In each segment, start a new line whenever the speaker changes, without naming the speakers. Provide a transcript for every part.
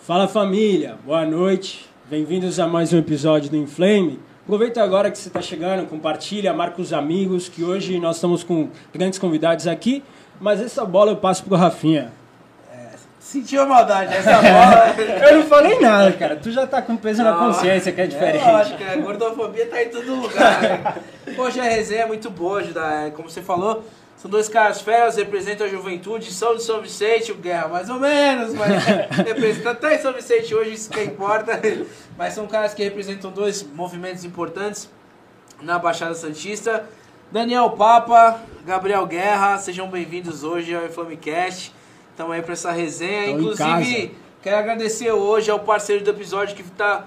Fala família, boa noite. Bem-vindos a mais um episódio do Inflame. Aproveita agora que você está chegando, compartilha, marca os amigos, que hoje nós estamos com grandes convidados aqui. Mas essa bola eu passo pro Rafinha.
Sentiu a maldade, essa bola.
Eu não falei nada, cara. Tu já tá com peso na consciência, que é diferente.
É lógico, a gordofobia tá em todo lugar. Né? Hoje a resenha é muito boa, Judá. Como você falou, são dois caras feras, representam a juventude, são de São Vicente, o Guerra mais ou menos, mas representa até São Vicente hoje, isso que importa. Mas são caras que representam dois movimentos importantes na Baixada Santista. Daniel Papa, Gabriel Guerra, sejam bem-vindos hoje ao Inflamecast. Estamos aí para essa resenha.
Tô
Inclusive, quero agradecer hoje ao parceiro do episódio que está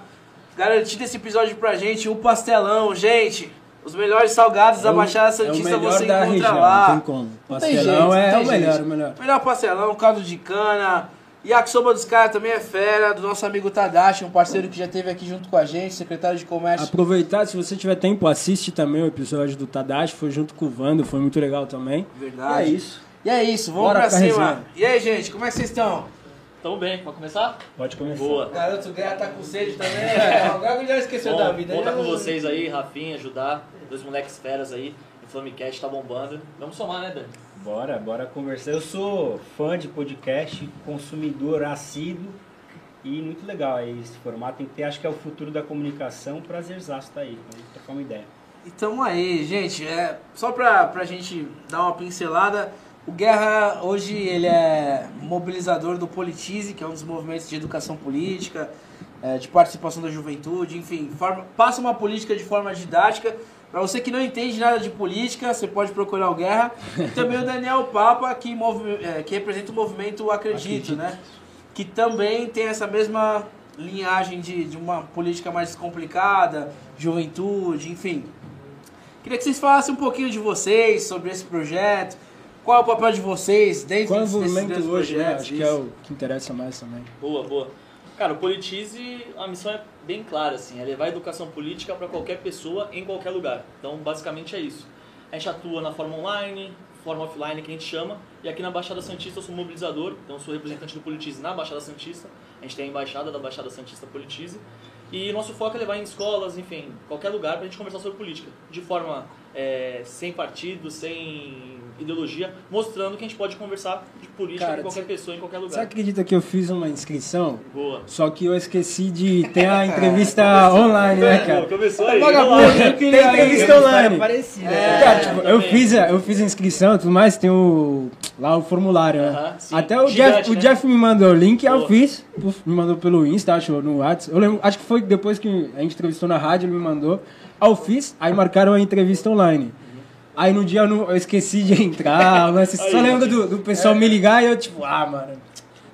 garantindo esse episódio pra gente, o Pastelão, gente. Os melhores salgados
É
da Baixada
é o
Santista
melhor
você
da
encontra
região,
lá.
Não tem como.
Tem
Pastelão
jeito,
é
tem
o melhor, o melhor.
Melhor pastelão, caldo de cana. Yakisoba dos caras também é fera, do nosso amigo Tadashi, um parceiro que já esteve aqui junto com a gente, secretário de comércio.
Aproveitar, se você tiver tempo, assiste também o episódio do Tadashi, foi junto com o Vando, foi muito legal também.
Verdade.
E é isso.
E é isso, vamos
Bora
pra
pra
cima.
resenha.
E aí, gente, como é que vocês estão?
Tamo bem, pode começar?
Pode começar.
Boa.
O garoto Guerra tá com sede também. O Gago já esqueceu
Bom,
da vida.
bom
né?
tá com vocês aí, Rafinha, Judá, dois moleques feras aí, o Flamecast tá bombando. Vamos somar, né, Dani?
Bora, bora conversar. Eu sou fã de podcast, consumidor assíduo e muito legal aí esse formato. Tem que ter, acho que é o futuro da comunicação. Prazerzaço tá aí, vamos trocar uma ideia.
E tamo aí, gente. É, só pra, pra gente dar uma pincelada, o Guerra hoje ele é mobilizador do Politize, que é um dos movimentos de educação política, é, de participação da juventude, enfim, forma- passa uma política de forma didática. Pra você que não entende nada de política, você pode procurar o Guerra. E também o Daniel Papa, que, movi- é, que representa o movimento Acredito,
Acredito.
né? Que também tem essa mesma linhagem de, de uma política mais descomplicada, juventude, enfim. Queria que vocês falassem um pouquinho de vocês, sobre esse projeto. Qual é o papel de vocês dentro
Qual é o movimento hoje, né?
projetos?
Acho que é o que interessa mais também.
Boa, boa. Cara, o Politize, a missão é bem clara, assim, é levar a educação política para qualquer pessoa em qualquer lugar. Então, basicamente é isso. A gente atua na forma online, forma offline que a gente chama, e aqui na Baixada Santista eu sou mobilizador, então eu sou representante do Politize na Baixada Santista. A gente tem a embaixada da Baixada Santista Politize. E nosso foco é levar em escolas, enfim, qualquer lugar pra gente conversar sobre política. De forma é, sem partido, sem ideologia, mostrando que a gente pode conversar de política
Cara,
com qualquer
cê-
pessoa em qualquer
Você
lugar.
acredita que eu fiz uma inscrição?
Boa.
Só que eu esqueci de ter a entrevista online, né, cara?
Começou aí.
Vagabundo, eu
Tem
queria
entrevista online.
parecida.
É.
Cara, tipo, eu fiz, a- eu fiz a inscrição e tudo mais, tem o. lá o formulário, né?
Aham, sim.
Até o,
Gigante,
Jeff, o
né?
Jeff me mandou o link, eu fiz, me mandou pelo Insta, acho, no WhatsApp. Eu lembro, acho que foi depois que a gente entrevistou na rádio, ele me mandou. Aí eu fiz, aí marcaram a entrevista online. Aí no dia eu, não- eu esqueci de entrar, mas só lembro do, do pessoal me ligar e eu, tipo, ah, mano.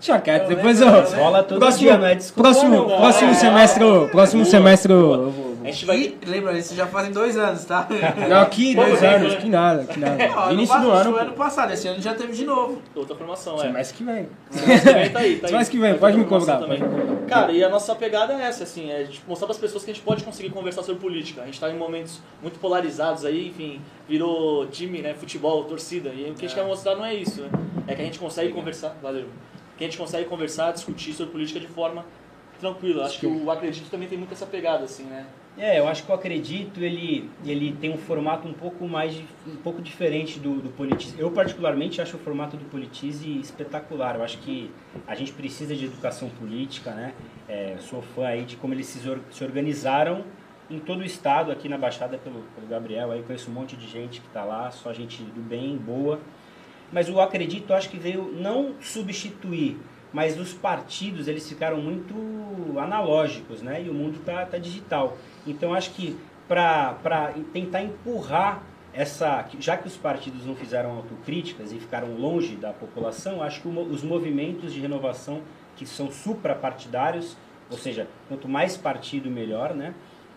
Deixa quieto, depois eu.
Rola todo
próximo,
dia, não é desculpa
próximo,
não.
próximo
É.
semestre, próximo semestre
A gente vai.
E, lembra, isso já fazem dois anos, tá?
Não, dois
tempo,
anos, que nada, que nada.
Ó,
Início do ano.
foi ano passado, esse ano já teve de novo.
Outra formação, é.
Semestre que vem.
Semestre que vem tá aí, tá aí.
Semestre que vem, pode me me cobrar.
Cara, e a nossa pegada é essa, assim, é de mostrar para as pessoas que a gente pode conseguir conversar sobre política. A gente tá em momentos muito polarizados aí, enfim, virou time, né, futebol, torcida. E o que a gente quer mostrar não é isso, né? É que a gente consegue conversar, valeu. Que a gente consegue conversar, discutir sobre política de forma tranquila. Acho que o Acredito também tem muito essa pegada, assim, né?
É, eu acho que o Acredito, ele, ele tem um formato um pouco mais, um pouco diferente do, do Politize. Eu particularmente acho o formato do Politize espetacular. Eu acho que a gente precisa de educação política, né? É, sou fã aí de como eles se, se organizaram em todo o estado, aqui na Baixada pelo, pelo Gabriel, aí conheço um monte de gente que está lá, só gente do bem, boa. Mas o Acredito, eu acho que veio não substituir, mas os partidos, eles ficaram muito analógicos, né? E o mundo tá, tá digital. Então, acho que para tentar empurrar essa... Já que os partidos não fizeram autocríticas e ficaram longe da população, acho que os movimentos de renovação que são suprapartidários, ou seja, quanto mais partido, melhor, né?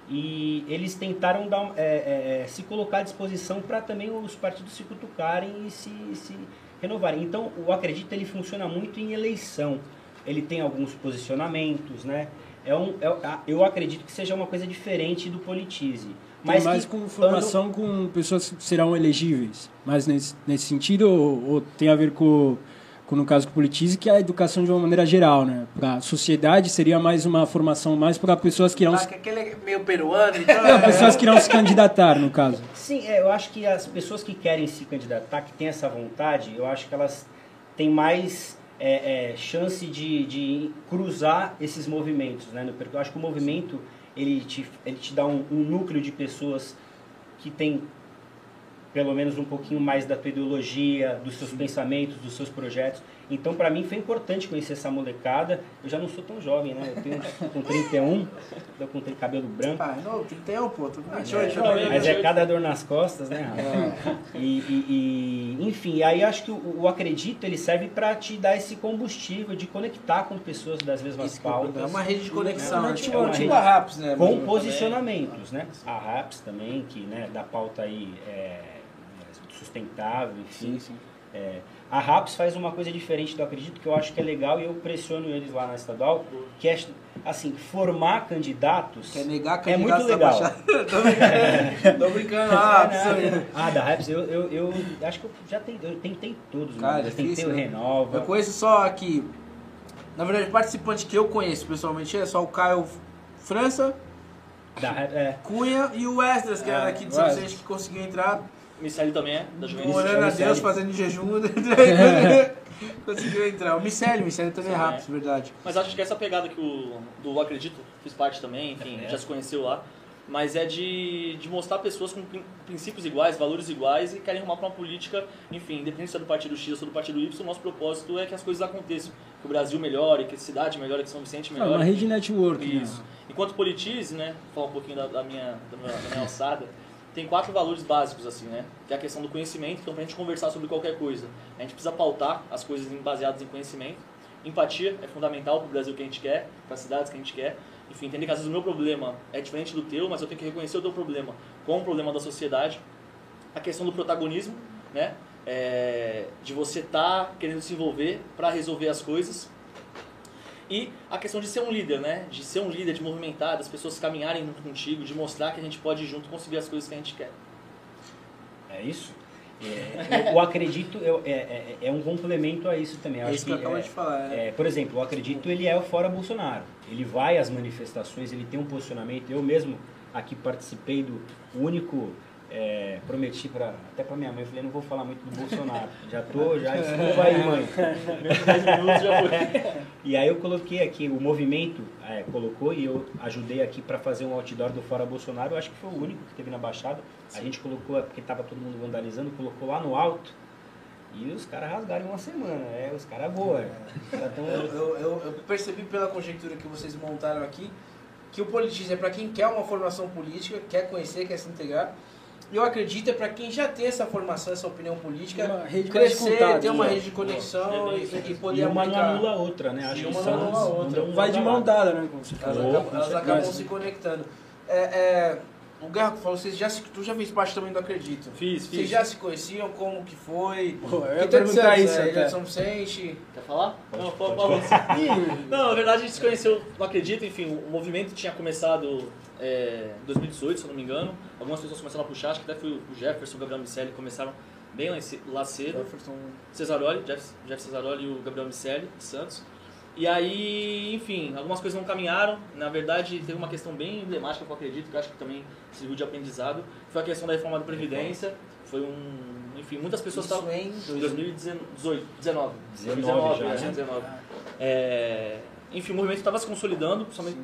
E eles tentaram dar, é, é, é, se colocar à disposição para também os partidos se cutucarem e se, se renovarem. Então, o Acredita ele funciona muito em eleição. Ele tem alguns posicionamentos, né? É um, é- eu acredito que seja uma coisa diferente do Politize.
Mas
Mas
mais
que
com formação com pessoas que serão elegíveis. Mas nesse, nesse sentido, ou, ou tem a ver com, no caso que politize, que é a educação de uma maneira geral, né? Para a sociedade seria mais uma formação mais para pessoas que irão
Ah,
se...
que aquele é meio peruano, então.
Não, pessoas que irão se candidatar, no caso.
Sim, é, eu acho que as pessoas que querem se candidatar, que têm essa vontade, eu acho que elas têm mais é, é, chance de, de cruzar esses movimentos, né? Eu acho que o movimento ele te, ele te dá um, um núcleo de pessoas que tem pelo menos um pouquinho mais da tua ideologia, dos seus pensamentos, dos seus projetos. Então, para mim, foi importante conhecer essa molecada. Eu já não sou tão jovem, né? Eu tenho com 31, tô com cabelo branco.
Ah, não, 31, pô, tô com 28
é.
Mas é cada dor nas costas, né? Rafa? E, e- e, enfim, aí acho que o, o acredito ele serve para te dar esse combustível de conectar com pessoas das mesmas
Isso eu perguntar.
pautas.
É uma rede de conexão,
É
é
uma
tipo,
rede-
tipo a RAPS, né?
com posicionamentos, né? A RAPS também, que né, dá pauta aí é, sustentável, enfim.
Sim, sim.
É, a RAPS faz uma coisa diferente do Acredito, que eu acho que é legal e eu pressiono eles lá na estadual, que é, assim, formar candidatos...
Quer negar
É muito legal.
Tô brincando. Tô brincando. Ah,
É? Ah, da Raps, eu, eu, eu acho que eu já tentei, eu tentei todos,
Cara,
mano. Eu tentei
difícil,
o
né?
Renova.
Eu conheço só aqui. Na verdade, o participante que eu conheço pessoalmente é só o Caio França,
Da, é,
Cunha e o Esdras, que era
É,
daqui de São. Vicente, que conseguiu entrar
Miceli também é, da Juventus.
orando a. Deus, fazendo jejum. conseguiu entrar. O Miceli, o Miceli também é rápido, verdade.
Mas acho que essa pegada que o do Acredito fiz parte também, enfim,
É.
já se conheceu lá. Mas é de, de mostrar pessoas com prin- princípios iguais, valores iguais e querem arrumar para uma política, enfim, independente se é do partido X ou do partido Y, o nosso propósito é que as coisas aconteçam. Que o Brasil melhore, que a cidade melhore, que São Vicente
É
melhore.
uma rede de network. né?
Isso. Enquanto politize, né, falar um pouquinho da, da minha, da, minha, da minha alçada, tem quatro valores básicos, assim, né? Que é a questão do conhecimento, então pra gente conversar sobre qualquer coisa, a gente precisa pautar as coisas baseadas em conhecimento. Empatia é fundamental pro Brasil que a gente quer, para as cidades que a gente quer. Enfim, entender que às vezes o meu problema é diferente do teu, mas eu tenho que reconhecer o teu problema como um problema da sociedade. A questão do protagonismo, né? É, de você estar querendo se envolver para resolver as coisas. E a questão de ser um líder, né? De ser um líder, de movimentar, das pessoas caminharem junto contigo, de mostrar que a gente pode junto conseguir as coisas que a gente quer.
é isso? É, o, o acredito eu- é, é, é um complemento a isso também. Eu
É
acho
isso que eu acabo
é,
de falar. é.
É, por exemplo, o Acredito ele é o fora Bolsonaro. Ele vai às manifestações, ele tem um posicionamento. Eu mesmo aqui participei do único. É, prometi para até para minha mãe, eu falei, não vou falar muito do Bolsonaro. Já tô, já desculpa aí, mãe.
Menos 10 minutos já foi.
E aí eu coloquei aqui, o movimento é, colocou e eu ajudei aqui para fazer um outdoor do Fora Bolsonaro. Eu acho que foi o único que teve na Baixada. A gente colocou, é porque tava todo mundo vandalizando, colocou lá no alto. E os caras rasgaram uma semana. É, os caras voam. Os caras tão-
Eu, eu- eu- eu percebi pela conjectura que vocês montaram aqui que o politize é para quem quer uma formação política, quer conhecer, quer se integrar. E eu acredito é para quem já tem essa formação, essa opinião política, crescer, ter uma
né?
rede de conexão
É,
e, e poder
E uma não
aplicar.
anula a outra, né? Acho que
uma anula a outra.
um
Vai de mão dada, né? Como você
Elas, acabam, elas acabam se conectando. É, é, o Guerra falou, vocês já se, tu já fez parte também do Acredito.
Fiz,
Vocês
fiz.
já se conheciam, como que foi?
Pô, eu ia perguntar
Santos,
isso
é de São Vicente.
Quer falar?
Pode-
não,
pode.
Ih,
Não, na verdade a gente se conheceu, não acredito, enfim, o movimento tinha começado é, em 2018, se eu não me engano. Algumas pessoas começaram a puxar, acho que até foi o Jefferson, o Gabriel Micelli, começaram bem lá, cedo.
Jefferson.
Cesaroli, Jeff, Jeff Cesaroli e o Gabriel Micelli, de Santos. E aí, enfim, algumas coisas não caminharam. Na verdade, teve uma questão bem emblemática que eu acredito, que eu acho que também serviu de aprendizado. Foi a questão da reforma da Previdência. Foi um. Enfim, muitas pessoas estavam.
em
Em 2018, 19.
19 já,
é,
né?
19. É, enfim, o movimento estava se consolidando, principalmente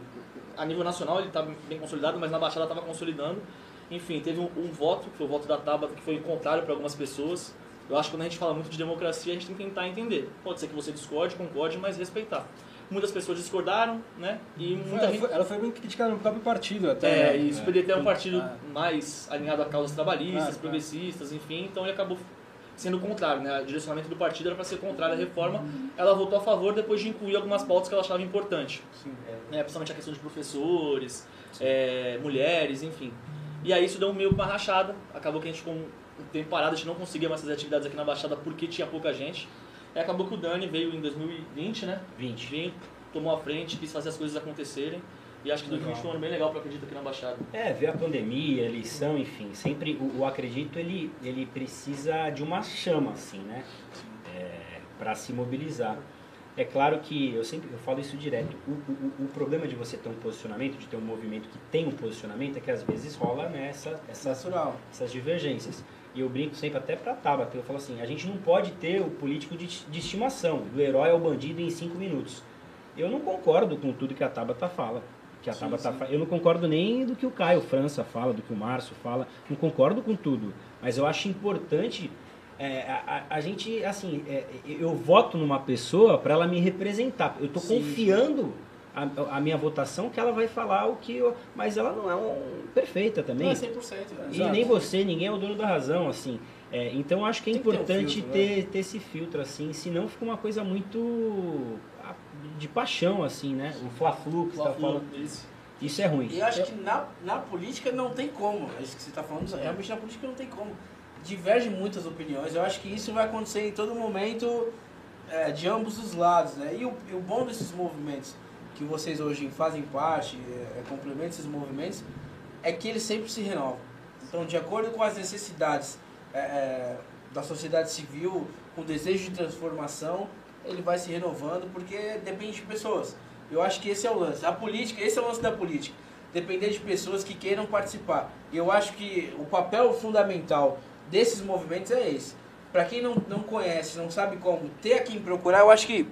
a nível nacional ele estava bem consolidado, mas na Baixada estava consolidando. Enfim, teve um, um voto, que foi o voto da Tabata, que foi contrário para algumas pessoas. Eu acho que quando a gente fala muito de democracia, a gente tem que tentar entender. Pode ser que você discorde, concorde, mas respeitar. Muitas pessoas discordaram, né? E muita
ela,
gente...
foi, ela foi bem criticada no próprio partido até.
É,
né?
isso poderia ter um partido
Ah.
mais alinhado a causas trabalhistas,
Claro, claro.
progressistas, enfim, então ele acabou sendo contrário, né? O direcionamento do partido era para ser contrário à reforma. Ela votou a favor depois de incluir algumas pautas que ela achava importante,
Sim.
né? principalmente a questão de professores, é, mulheres, enfim. E aí isso deu meio que uma rachada, acabou que a gente ficou um tempo parado, a gente não conseguia mais fazer atividades aqui na Baixada porque tinha pouca gente. E acabou que o Dani veio em 2020, né?
20.
Veio, tomou a frente, quis fazer as coisas acontecerem. E acho que 2020 foi um ano bem legal para acredito aqui na Baixada.
É, ver a pandemia, eleição, enfim, sempre o, o acredito ele, ele precisa de uma chama, assim, né? É, para se mobilizar. É claro que eu sempre eu falo isso direto. O, o, o, problema de você ter um posicionamento, de ter um movimento que tem um posicionamento, é que às vezes rola nessa né, essas, essas divergências. E eu brinco sempre até para Tabata. Eu falo assim: a gente não pode ter o político de, de estimação, do herói ao bandido em cinco minutos. Eu não concordo com tudo que a Tabata fala. Que a sim, Tabata sim. Eu não concordo nem do que o Caio França fala, do que o Márcio fala. Não concordo com tudo. Mas eu acho importante é, a, a, gente, assim, é, eu voto numa pessoa para ela me representar. Eu estou confiando a, a, minha votação que ela vai falar o que eu. Mas ela não é um, perfeita também. Não é
100%. Né?
E nem você, ninguém é o dono da razão, assim. É, então acho que é Tem importante ter, um filtro, ter, né? ter, esse filtro, assim, senão fica uma coisa muito de paixão, assim, né? O Fla-Flu que você tá falando. Isso. Isso é ruim.
E acho que na, na política não tem como. É isso que você está falando. Realmente na política não tem como divergem muitas opiniões. Eu acho que isso vai acontecer em todo momento é, de ambos os lados, né? E o, e o, bom desses movimentos que vocês hoje fazem parte, é, é, complementam esses movimentos, é que eles sempre se renovam. Então, de acordo com as necessidades é, é da sociedade civil, com o desejo de transformação, ele vai se renovando, porque depende de pessoas. Eu acho que esse é o lance. A política, esse é o lance da política. Depender de pessoas que queiram participar. Eu acho que o papel fundamental desses movimentos é esse. Para quem não, não conhece, não sabe como ter a quem procurar, eu acho que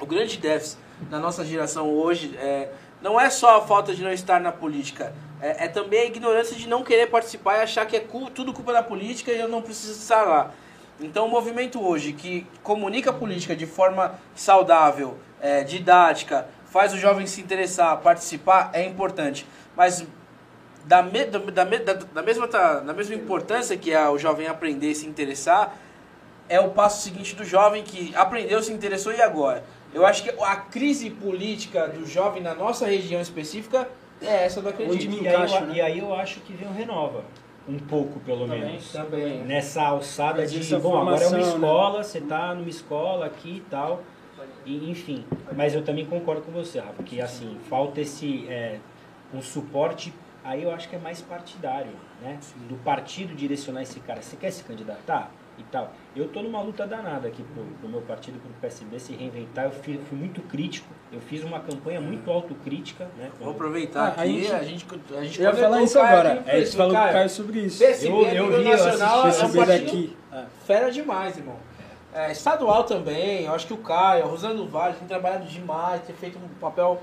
o grande déficit na nossa geração hoje é, não é só a falta de não estar na política, é, é também a ignorância de não querer participar e achar que é tudo culpa da política e eu não preciso estar lá. Então, o movimento hoje que comunica a política de forma saudável, é, didática, faz o jovem se interessar, participar, é importante. Mas da, me, da, da, da, mesma, da mesma importância que é o jovem aprender e se interessar, é o passo seguinte do jovem que aprendeu, se interessou e agora. Eu acho que a crise política do jovem na nossa região específica é essa do acredito.
E, aí, né? e aí eu acho que vem o Renova. Um pouco, pelo
também,
menos.
Também.
Nessa alçada de, bom, agora é uma né? escola, né? você está numa escola aqui e tal. E, enfim, mas eu também concordo com você, Rafa, que assim, falta esse é, um suporte aí eu acho que é mais partidário, né? Do partido direcionar esse cara. Você quer se candidatar? E tal. Eu tô numa luta danada aqui pro, pro meu partido, pro PSB se reinventar. Eu fui, fui, muito crítico. Eu fiz uma campanha muito autocrítica, né?
Vou aproveitar ah, aqui, a gente, a gente,
eu ia falar isso agora. É, você falou com o Caio sobre isso.
PSB, eu, eu vi, nacional, eu assisti, é um daqui. É. Fera demais, irmão. É, estadual também, eu acho que o Caio, a Rosana do Vale tem trabalhado demais, tem feito um papel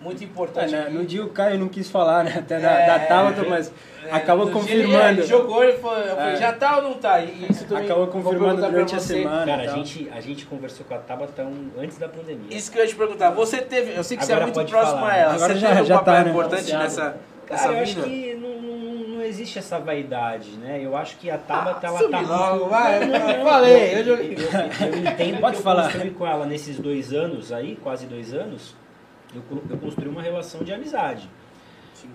muito importante. É,
né? No dia o Caio não quis falar, né? Até da, é, da Tabata, mas é, acabou confirmando.
Ele, jogou, ele falou, eu falei, é. já tá ou não tá? E isso também
acabou confirmando durante a semana.
Cara, a gente, a gente conversou com a Tabata um, antes da pandemia.
Isso que eu ia te perguntar. Você teve, eu sei que Agora você é muito próximo
falar.
a ela.
Agora
você
já,
teve
já
um papel
tá, né?
importante nessa,
Cara,
nessa
eu acho que não, não, não, existe essa vaidade, né? Eu acho que a Tabata,
ah,
ela tá...
Logo, vai, eu falei, eu,
eu, eu, eu entendo Pode que falar. eu com ela nesses dois anos aí, quase dois anos, eu, eu construí uma relação de amizade.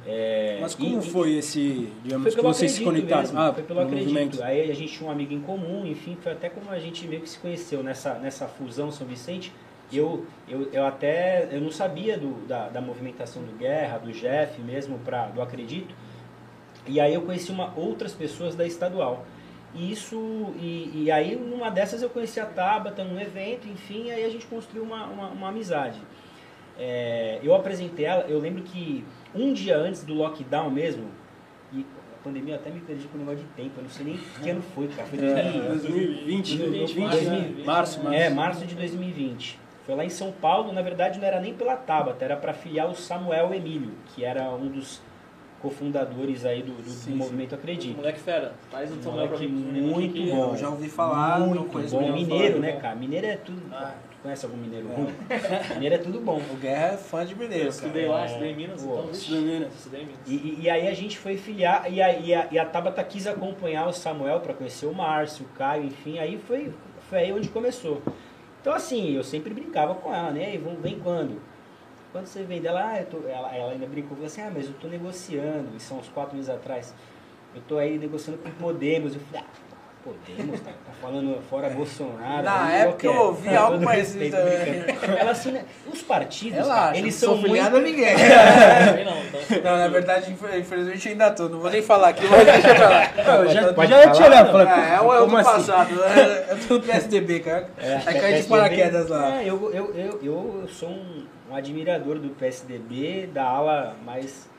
É, Mas como e, foi esse, digamos, que vocês se conectaram? Mesmo,
ah, foi pelo acredito. Movimento. Aí a gente tinha um amigo em comum, enfim, foi até como a gente meio que se conheceu nessa, nessa fusão São Vicente. Eu, eu, eu até eu não sabia do, da, da movimentação do Guerra, do Jeff mesmo, pra, do Acredito. E aí eu conheci uma, outras pessoas da estadual. E isso, e, e aí numa dessas eu conheci a Tabata num evento, enfim, aí a gente construiu uma, uma, uma amizade. É, eu apresentei ela, eu lembro que um dia antes do lockdown mesmo, e a pandemia até me perdi com o negócio de tempo, eu não sei nem que ano foi, cara. Foi
2020, 2020, março, março.
É, março de 2020. Foi lá em São Paulo, na verdade não era nem pela Tabata, era para filiar o Samuel Emílio, que era um dos cofundadores aí do, do, sim, do movimento Acredito.
Moleque fera, faz o
Samuel pra mim. Muito bom.
Eu já ouvi falar,
muito bom. Mineiro, né, cara? Mineiro é tudo. Ah. Conhece algum mineiro é. ruim? mineiro é tudo bom.
O Guerra é fã de mineiro. Eu
estudei lá, estudei em Minas. Então, estudei em Minas. Estudei em Minas.
E, e, aí a gente foi filiar, e a, e a, e a Tabata quis acompanhar o Samuel para conhecer o Márcio, o Caio, enfim. Aí foi, foi aí onde começou. Então assim, eu sempre brincava com ela, né? E vem, vem quando? Quando você vem dela, ah, ela, ela ainda brincou, assim, ah, mas eu tô negociando, isso são uns quatro meses atrás. Eu tô aí negociando com Podemos. Eu falei, ah, Podemos, tá, tá falando fora Bolsonaro.
Na
aí,
época
qualquer-
eu ouvi
com
algo parecido também.
Ela assim, né, os partidos, cara,
Relaxa,
eles
não
são muito...
a ninguém.
Não, então.
Não, na verdade, infel- infelizmente ainda tô. Não vou nem falar aqui, mas deixa pra lá.
Eu já,
Pode
já ia te
falar,
olhar
não?
falar,
É, é o é o
como
do
assim?
passado. É, Eu tô no PSDB, cara.
É,
Aí cai de paraquedas lá.
É, eu, eu, eu, eu sou um, um admirador do PSDB, da ala mais,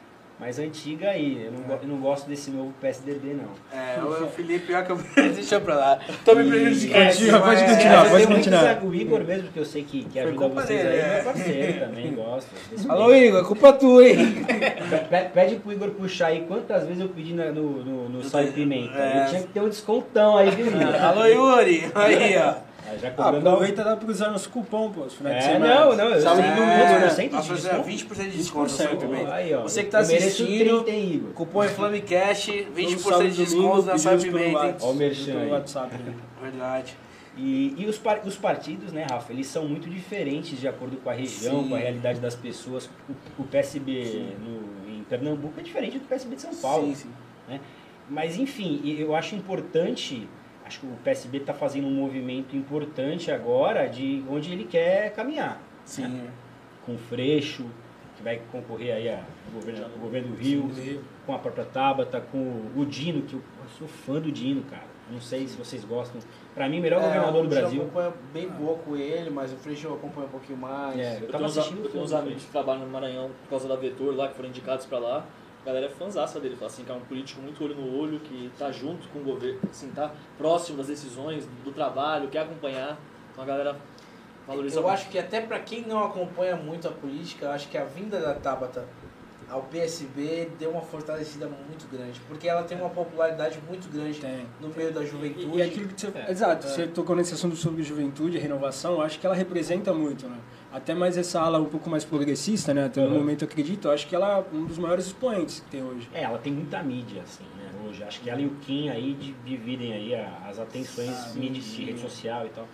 mais antiga aí. Eu não, eu não gosto desse novo PSDB, não.
É, o Felipe, pior que eu deixa pra lá. Tô me prejudicando.
Continua,
aqui,
pode
mas-
continuar,
é,
pode continuar.
O Igor mesmo, que eu sei que, que ajuda vocês
dele,
aí,
é.
meu parceiro também, gosto.
Alô, Igor, é culpa tua, hein?
Pe- Pede pro Igor puxar aí quantas vezes eu pedi na- no, no, no Sal e Pimenta.
É.
Eu tinha que ter um descontão aí, viu, Igor?
Alô, Yuri. Aí, ó.
Ah, Já
Ah,
cobrando
aproveita e dá pra usar nosso cupom, pô, os finais de
É,
semana.
não, não, eu
Sabe
sei.
que
não-
não-
quantos
né?
por cento de
Nós fazemos
desconto?
20% de desconto e.
Aí, ó,
Você que tá
mereço
assistindo,
30, hein, Igor?
cupom é Flamecast, 20%
Sábado,
de
domingo,
desconto na Sal e Pimenta,
Ó o merchan.
WhatsApp. né?
Verdade.
E, e os, par- os partidos, né, Rafa, eles são muito diferentes de acordo com a região,
Sim.
com a realidade das pessoas. O, o PSB no- em Pernambuco é diferente do PSB de São Paulo.
Sim, sim.
né? Mas, enfim, e eu acho importante, acho que o PSB está fazendo um movimento importante agora de onde ele quer caminhar.
Sim.
Com o Freixo, que vai concorrer aí ao governo, ao governo do Rio, com a própria Tabata, com o Dino, que eu, eu sou fã do Dino, cara. Não sei se vocês gostam. Pra mim, melhor governador do
É, o Freixo
Brasil.
acompanha bem pouco ele, mas o Freixo acompanha um pouquinho mais.
É,
Eu
Eu tava
tenho, uns,
assistindo
eu tenho uns amigos que trabalham no Maranhão por causa da Vetor lá, que foram indicados pra lá. A galera é fãzaça dele, fala assim, que é um político muito olho no olho, que tá junto com o governo, assim, tá próximo das decisões, do trabalho, quer acompanhar. Então a galera valoriza
Eu
muito.
acho que até pra quem não acompanha muito a política, eu acho que a vinda da Tabata ao PSB deu uma fortalecida muito grande, porque ela tem uma popularidade muito grande
Tem.
no meio da juventude.
E, e aquilo que você,
É.
exato,
É.
você tocou nesse assunto sobre juventude e renovação, eu acho que ela representa muito, né? Até mais essa ala um pouco mais progressista, né? Até no
Uhum.
momento eu acredito, eu acho que ela é um dos maiores expoentes que tem hoje.
É, ela tem muita mídia, assim, né, hoje. Acho que ela e o Kim aí di- dividem aí a- as atenções
Ah,
mídia, de rede social e tal.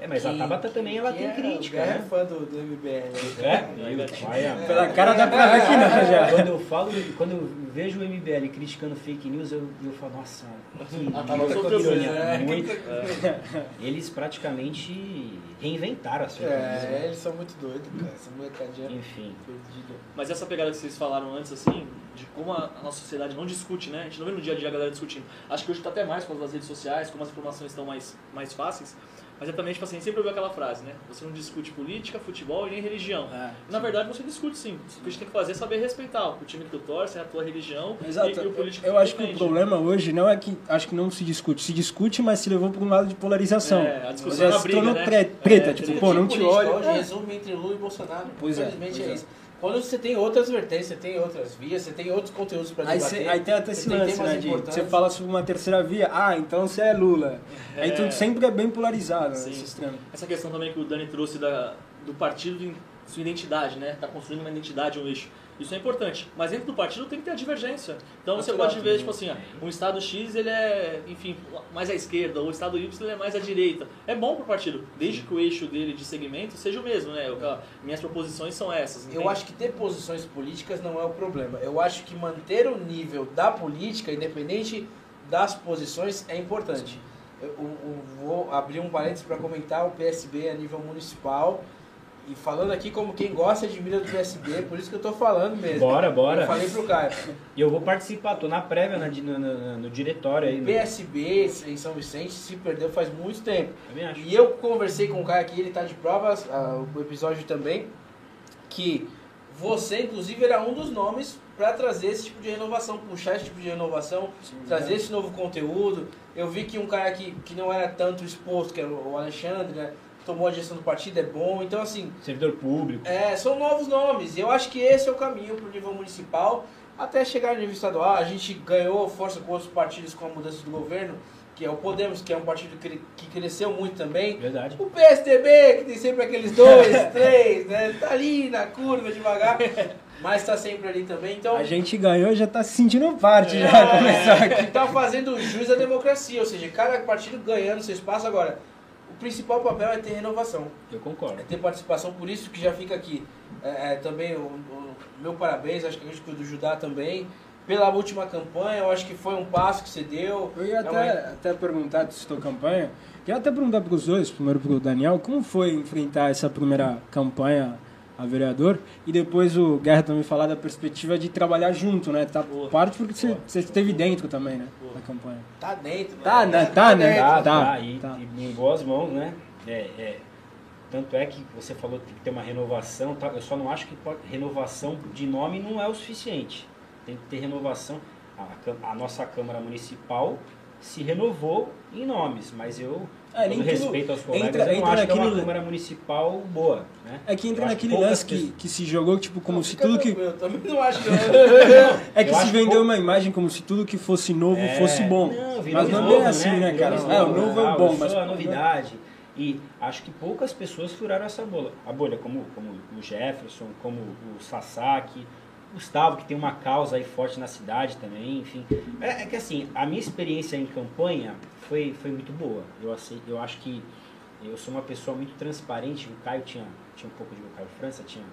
É, mas a
Que-
Tabata também, ela tem
é-
crítica,
o Guerra
né?
é fã do, do MBL.
É, olha,
Pela cara dá pra ver que não, já.
Quando eu falo, quando eu vejo o MBL criticando fake news, eu, eu falo, nossa, que,
Ah, tá,
ironia,
né?
muito.
É,
Eles praticamente reinventaram a fake news,
É,
né?
eles são muito doidos, cara. Essa molecadinha
Enfim.
perdida.
Mas essa pegada que vocês falaram antes, assim, de como a, a nossa sociedade não discute, né? A gente não vê no dia a dia a galera discutindo. Acho que hoje tá até mais causa das redes sociais, como as informações estão mais, mais fáceis. Mas é também, tipo assim, sempre ouviu aquela frase, né? Você não discute política, futebol e nem religião.
É,
Na verdade, você discute sim. O que a gente tem que fazer é saber respeitar. O time que tu torce é a tua religião
Exato.
e, e o político
eu
que tu
acho que o problema hoje não é que acho que não se discute, se discute, mas se levou para um lado de polarização.
É, a discussão
Já
é
se
briga,
tornou
né?
pre- preta,
É,
tipo, pô, não te olho.
hoje
É.
resume entre Lula e Bolsonaro.
Pois é,
Infelizmente é,
é.
isso. Quando você tem outras vertentes, você tem outras vias, você tem outros conteúdos para
Aí,
debater.
cê- aí tem até esse lance, né? de-. Você fala sobre uma terceira via, ah, então você é Lula. Aí
É.
tudo sempre é bem polarizado, né,
Sim.
esse extremo.
Essa questão também que o Dani trouxe da, do partido em sua identidade, né? Tá construindo uma identidade, um eixo. Isso é importante. Mas dentro do partido tem que ter a divergência. Então você pode ver, tipo assim, um estado X ele é, enfim, mais à esquerda, ou o estado Y ele é mais à direita. É bom pro partido, desde que o eixo dele de segmento seja o mesmo, né? Eu- minhas proposições são essas.
Eu
entende?
acho que ter posições políticas não é o problema. Eu acho que manter o nível da política, independente das posições, é importante. Eu, eu- eu vou abrir um parênteses para comentar o PSB a nível municipal. E falando aqui como quem gosta de mira do PSB, por isso que eu tô falando mesmo.
Bora, bora.
Eu falei pro Caio.
E eu vou participar, tô na prévia, na no, no- no diretório aí.
O
No,
PSB em São Vicente se perdeu faz muito tempo.
também acho.
E eu conversei com o Caio aqui, ele tá de provas, ah, o episódio também, que você, inclusive, era um dos nomes para trazer esse tipo de renovação, puxar esse tipo de renovação, trazer esse novo conteúdo. Eu vi que um cara que, que não era tanto exposto, que era o Alexandre, né, tomou a gestão do partido, é bom. Então, assim,
Servidor público.
é, são novos nomes. E eu acho que esse é o caminho para o nível municipal, até chegar no nível estadual. A gente ganhou força com outros partidos com a mudança do governo, que é o Podemos, que é um partido que, cresceu muito também.
Verdade.
O PSDB, que tem sempre aqueles dois, três, né? Tá ali na curva devagar, mas tá sempre ali também. Então,
A gente ganhou e já tá se sentindo parte já.
é,
começar aqui.
que tá fazendo jus à democracia, ou seja, cada partido ganhando seu espaço agora. O principal papel é ter renovação,
Eu concordo.
é ter participação, por isso que já fica aqui. É, é, também o, o meu parabéns, acho que a gente do Judá também. pela última campanha, eu acho que foi um passo que você deu.
Eu ia
É
até,
uma-
até perguntar, tu citou campanha, queria até perguntar para os dois, primeiro para o Daniel, como foi enfrentar essa primeira campanha a vereador e depois o Guerra também falar da perspectiva de trabalhar junto, né? Tá
Boa.
parte porque você, você esteve dentro também, né?
Boa.
Da campanha.
Tá dentro,
Tá, né? Tá, né?
dentro.
Tá,
Tá,
tá, e,
tá.
e em boas mãos, né? É, é. Tanto é que você falou que tem que ter uma renovação, tá? eu só não acho que pode- renovação de nome não é o suficiente. Tem que ter renovação. A, a nossa Câmara Municipal se renovou em nomes, mas eu,
É,
com
nem
todo respeito aos colegas,
entra-
eu não
entra
acho que é uma Câmara Municipal boa. Né?
É que entra
Eu
naquele lance que, que se jogou, tipo, como se
Fica
tudo que.
Eu também não acho que...
É que
Eu
se vendeu
pouco-
uma imagem como se tudo que fosse novo
É,
fosse bom.
Não,
Mas não é
novo,
assim, né,
Virou
cara?
novo,
É, o novo é
ah,
o bom,
eu
mas.
a novidade. E acho que poucas pessoas furaram essa bolha. A bolha, como, como o Jefferson, como o Sasaki, Gustavo, que tem uma causa aí forte na cidade também, enfim. É, é que assim, a minha experiência em campanha foi, foi muito boa. Eu, acei- eu acho que eu sou uma pessoa muito transparente. O Caio tinha, tinha um pouco de. O Caio França tinha,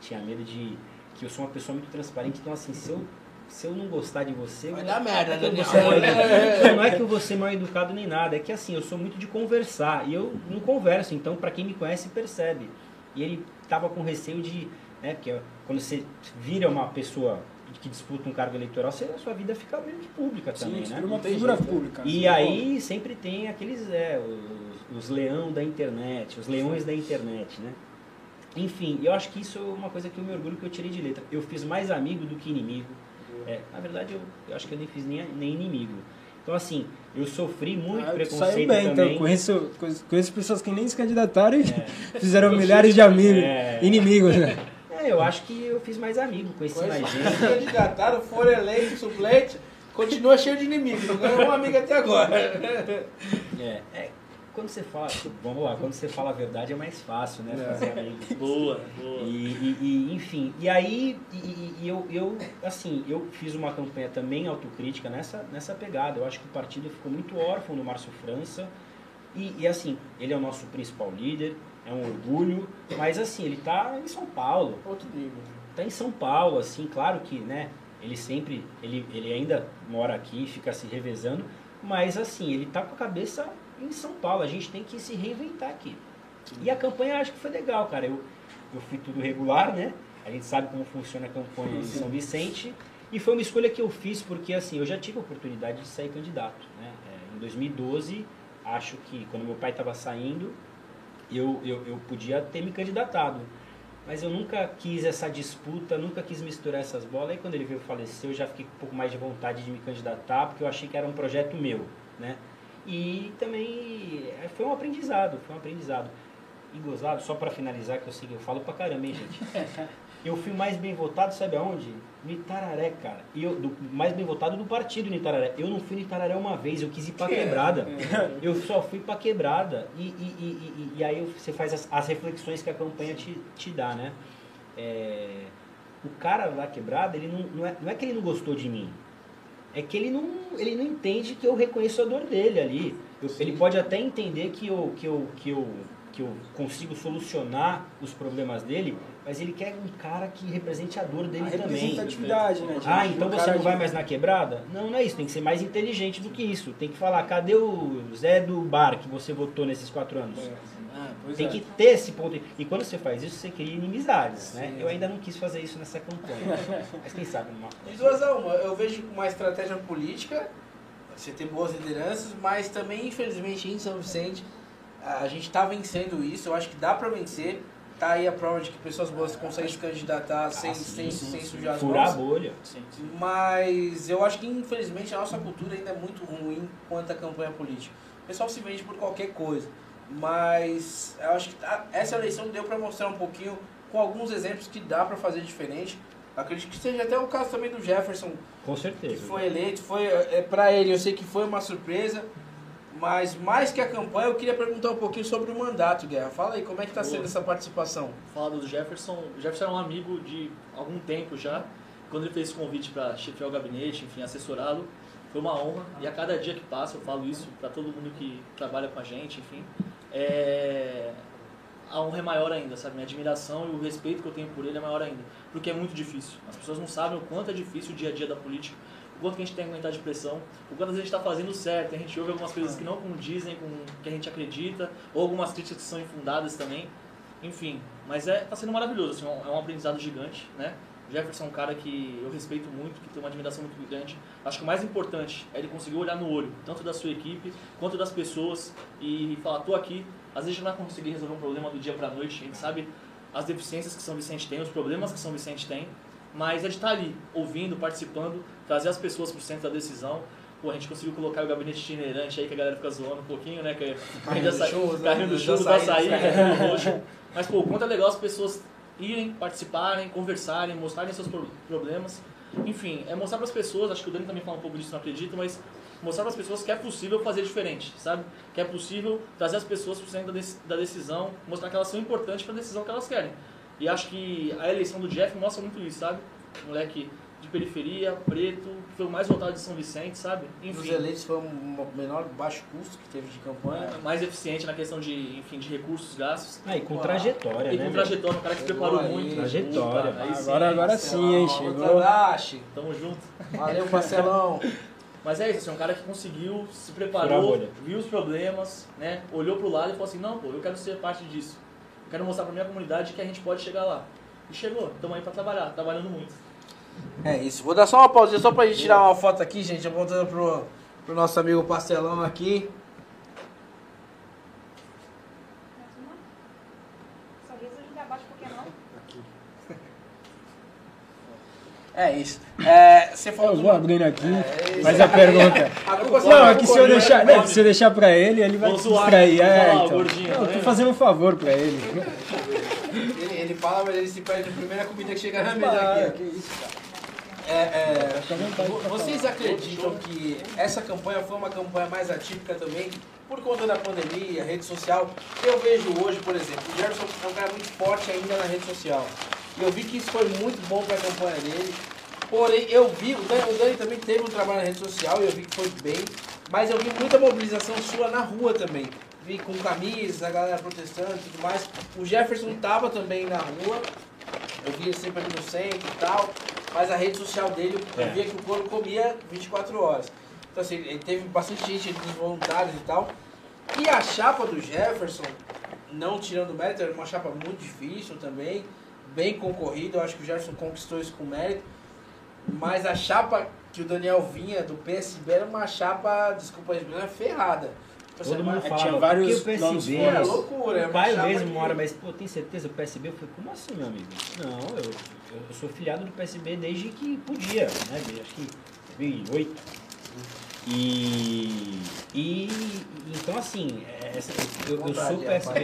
tinha medo de. Que eu sou uma pessoa muito transparente. Então, assim, se eu, se eu não gostar de você.
Vai dar merda,
não é que eu. Não, não é que eu vou ser mal educado nem nada. É que assim, eu sou muito de conversar. E eu não converso. Então, pra quem me conhece, percebe. E ele tava com receio de. Né, porque quando você vira uma pessoa que disputa um cargo eleitoral, você, a sua vida fica meio que pública
Sim,
também, né?
uma figura pública.
E aí sempre tem aqueles, é, os, os leão da internet, os leões da internet, né? Enfim, eu acho que isso é uma coisa que eu me orgulho que eu tirei de letra. Eu fiz mais amigo do que inimigo. É, na verdade, eu, eu acho que eu nem fiz nem, nem inimigo. Então, assim, eu sofri muito
Ah,
preconceito
bem,
também.
então. Conheço, conheço, conheço pessoas que nem se candidataram e
É.
fizeram milhares de amigos,
É.
inimigos, né?
É, eu acho que eu fiz mais amigo, conheci mais
Conheço
gente.
candidataram, foram eleitos, suplente, continua cheio de inimigos. Não ganhou uma amiga até agora.
É, é, quando você fala, vamos lá, quando você fala a verdade é mais fácil, né?
É.
Fazer amigos.
Boa, boa.
E, e- e, enfim, e aí e- e eu, eu, assim, eu fiz uma campanha também autocrítica nessa, nessa pegada. Eu acho que o partido ficou muito órfão do Márcio França. E, e, assim, ele é o nosso principal líder, é um orgulho, mas assim, ele tá em São Paulo.
Outro nível.
Tá em São Paulo, assim, claro que, né, ele sempre, ele, ele ainda mora aqui, fica se revezando, mas assim, ele tá com a cabeça em São Paulo, a gente tem que se reinventar aqui. E a campanha acho que foi legal, cara, eu, eu fui tudo regular, né, a gente sabe como funciona a campanha em São Vicente, e foi uma escolha que eu fiz porque, assim, eu já tive a oportunidade de sair candidato, né, É, em 2012, acho que quando meu pai estava saindo, eu, eu, eu podia ter me candidatado. Mas eu nunca quis essa disputa, nunca quis misturar essas bolas. Aí quando ele veio falecer, eu já fiquei com um pouco mais de vontade de me candidatar, porque eu achei que era um projeto meu, né? E também é, foi um aprendizado, foi um aprendizado. E gozado, só para finalizar, que eu sei eu falo pra caramba, hein, gente? Eu fui mais bem votado, sabe aonde? No Itararé, cara. E eu, do, mais bem votado do partido no Itararé. Eu não fui no Itararé uma vez, eu quis ir pra quebrada. Eu só fui pra quebrada. E, e, e, e- e aí você faz as, as reflexões que a campanha te, te dá, né? É, o cara lá quebrada, ele não, não, é, não é que ele não gostou de mim. É que ele não, ele não entende que eu reconheço a dor dele ali. Eu- ele pode até entender que eu, que, eu, que, eu, que eu consigo solucionar os problemas dele, mas ele quer um cara que represente a dor dele
A
também.
representatividade, né?
Ah, então
Um
você não
de-
vai mais na quebrada? Não, não é isso. Tem que ser mais inteligente do que isso. Tem que falar, cadê o Zé do bar que você votou nesses quatro anos?
Ah, pois
Tem
é.
que ter esse ponto. E quando você faz isso, você cria inimizades, né? Eu ainda não quis fazer isso nessa campanha. Mas quem sabe numa
De duas a uma, eu vejo uma estratégia política, você ter boas lideranças, mas também, infelizmente, em São Vicente, a gente está vencendo isso, eu acho que dá para vencer. Tá aí a prova de que pessoas boas conseguem se candidatar sem, sem, sem sujar as
furar a
mãos.
bolha.
Sim, sim.
Mas eu acho que, infelizmente, a nossa cultura ainda é muito ruim quanto à campanha política. O pessoal se vende por qualquer coisa. Mas eu acho que a- essa eleição deu para mostrar um pouquinho, com alguns exemplos, que dá para fazer diferente. Acredito que seja até o caso também do Jefferson,
Com
que
certeza.
foi eleito. Foi, é, para ele, eu sei que foi uma surpresa. Mas mais que a campanha, eu queria perguntar um pouquinho sobre o mandato, Guerra. Fala aí, como é que está sendo essa participação?
Falar do Jefferson. O Jefferson era um amigo de algum tempo já. Quando ele fez esse convite para chefiar o gabinete, enfim, assessorá-lo, foi uma honra. E a cada dia que passa, eu falo isso para todo mundo que trabalha com a gente, enfim. é, a honra é maior ainda, sabe? Minha admiração e o respeito que eu tenho por ele é maior ainda. Porque é muito difícil. As pessoas não sabem o quanto é difícil o dia a dia da política, quanto que a gente tem que aguentar de pressão, o quanto a gente está fazendo certo. A gente ouve algumas coisas que não condizem com o que a gente acredita, ou algumas críticas que são infundadas também. Enfim, mas é, tá sendo maravilhoso, assim, é um aprendizado gigante, né? Jefferson é um cara que eu respeito muito, que tem uma admiração muito grande. Acho que o mais importante é ele conseguir olhar no olho, tanto da sua equipe quanto das pessoas, e falar: tô aqui. Às vezes a gente não vai conseguir resolver um problema do dia para noite, a gente sabe as deficiências que São Vicente tem, os problemas que São Vicente tem, mas é de estar ali, ouvindo, participando, trazer as pessoas para o centro da decisão. Pô, a gente conseguiu colocar o gabinete itinerante aí, que a galera fica zoando um pouquinho, né? Que
Carrinho do churro, né?
carrinho do
Da
churro, da
saída, né?
roxo. Mas, pô, o quanto é legal as pessoas irem, participarem, conversarem, mostrarem seus pro- problemas. Enfim, é mostrar para as pessoas, acho que o Dani também fala um pouco disso, não acredito, mas mostrar para as pessoas que é possível fazer diferente, sabe? Que é possível trazer as pessoas para o centro da decisão, mostrar que elas são importantes para a decisão que elas querem. E acho que a eleição do Jeff mostra muito isso, sabe? Moleque de periferia, preto, que foi o mais votado de São Vicente, sabe?
Dos
Enfim,
eleitos foi o menor baixo custo que teve de campanha.
mais eficiente na questão de, enfim, de recursos gastos.
Ah, e com
Uau.
trajetória,
E
né?
com
velho?
trajetória, um cara que se
Chegou
preparou
aí.
muito.
Trajetória.
Puta, aí sim,
Agora, agora sim, hein? Chegou.
Lache.
Tamo junto.
Valeu, parcelão.
Mas é isso, assim, um cara que conseguiu, se preparou, viu os problemas, né? Olhou pro lado e falou assim, não, pô, eu quero ser parte disso. Quero mostrar pra minha comunidade que a gente pode chegar lá. E chegou, estamos aí pra trabalhar, trabalhando muito.
É isso. Vou dar só uma pausinha só pra gente tirar uma foto aqui, gente. Apontando pro, pro nosso amigo Pastelão aqui.
Mais uma? Sorriso ajuda abaixo, por que não?
É isso. É, você falou
Eu vou abrindo aqui,
É
faz a pergunta.
A culpa
Não, é que se eu deixar, não, se eu deixar pra ele, ele vai se distrair. É, então.
gordinho,
Não, eu tô
vendo?
fazendo um favor pra ele.
Ele, ele fala, mas ele se perde na primeira comida que chega na mesa aqui.
que isso, cara.
É, é, vocês acreditam que essa campanha foi uma campanha mais atípica também por conta da pandemia, rede social? Eu vejo hoje, por exemplo, o Gerson é um cara muito forte ainda na rede social. E eu vi que isso foi muito bom para a campanha dele. Porém, eu vi, o Dani, o Dani também teve um trabalho na rede social e eu vi que foi bem. Mas eu vi muita mobilização sua na rua também. Vi com camisas, a galera protestando e tudo mais. O Jefferson tava também na rua. Eu via sempre ali no centro e tal. Mas a rede social dele, eu
É.
via que o couro comia 24 horas. Então assim, ele teve bastante gente dos voluntários e tal. E a chapa do Jefferson, não tirando mérito, era uma chapa muito difícil também. Bem concorrida, eu acho que o Jefferson conquistou isso com mérito. Mas a chapa que o Daniel vinha do PSB era uma chapa, desculpa a expressão, ferrada. Tipo assim,
Todo mundo
uma-
tinha
fala,
vários
porque o PSB...
é loucura, é
O pai mesmo
que-
uma hora, mas pô, tem certeza o PSB? Eu falei, como assim, meu amigo? Não, eu, eu, eu sou filiado do PSB desde que podia, né? Desde, acho que 2008. E, e então assim, essa, eu, eu sou PSB.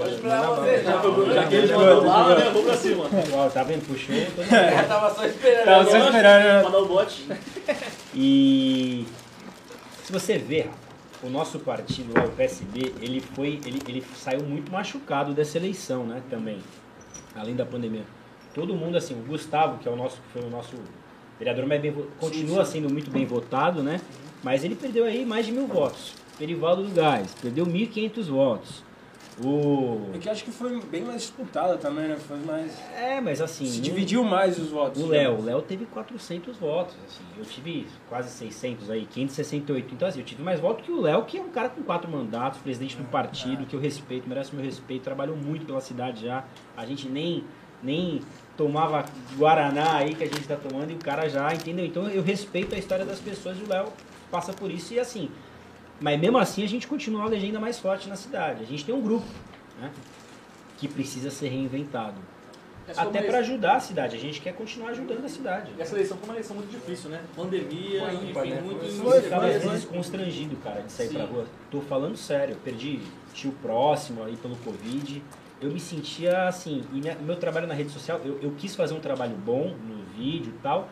Hoje pra você, já.
Já mandou lá, né? Eu vou pra cima.
Ó, tá vendo? Puxou. mundo.
Eu tava só esperando.
Tava só esperando?
Mandar o bote.
E se você ver, o nosso partido lá, o PSB, ele foi, ele, ele saiu muito machucado dessa eleição, né, também, além da pandemia. Todo mundo assim, o Gustavo, que é o nosso, que foi o nosso vereador mais bem continua sendo muito bem votado, né? Mas ele perdeu aí mais de mil votos. Perivaldo do Gás perdeu 1.500 votos. O
É que acho que foi bem mais disputada também, né? Foi mais.
é, mas assim,
Se dividiu mais os votos.
O Léo, o Léo teve 400 votos, assim. Eu tive quase 600 aí, 568. Então assim, eu tive mais votos que o Léo, que é um cara com quatro mandatos, presidente do partido, que eu respeito, merece meu respeito, trabalhou muito pela cidade já. A gente nem nem tomava guaraná aí que a gente tá tomando e o cara já, entendeu? Então eu respeito a história das pessoas e o Léo passa por isso e assim. Mas mesmo assim a gente continua a legenda mais forte na cidade. A gente tem um grupo, né? Que precisa ser reinventado.
Essa foi
Até para ajudar a cidade. A gente quer continuar ajudando a cidade.
Essa eleição foi uma eleição muito difícil, né? Pandemia,
Foi ímpar,
enfim,
né?
muito
Foi-
Eu ficava às vezes constrangido, cara, de sair
Sim.
pra rua. Tô falando sério, perdi tio próximo aí pelo Covid. Eu me sentia assim, e minha- meu trabalho na rede social, eu, eu quis fazer um trabalho bom no vídeo e tal,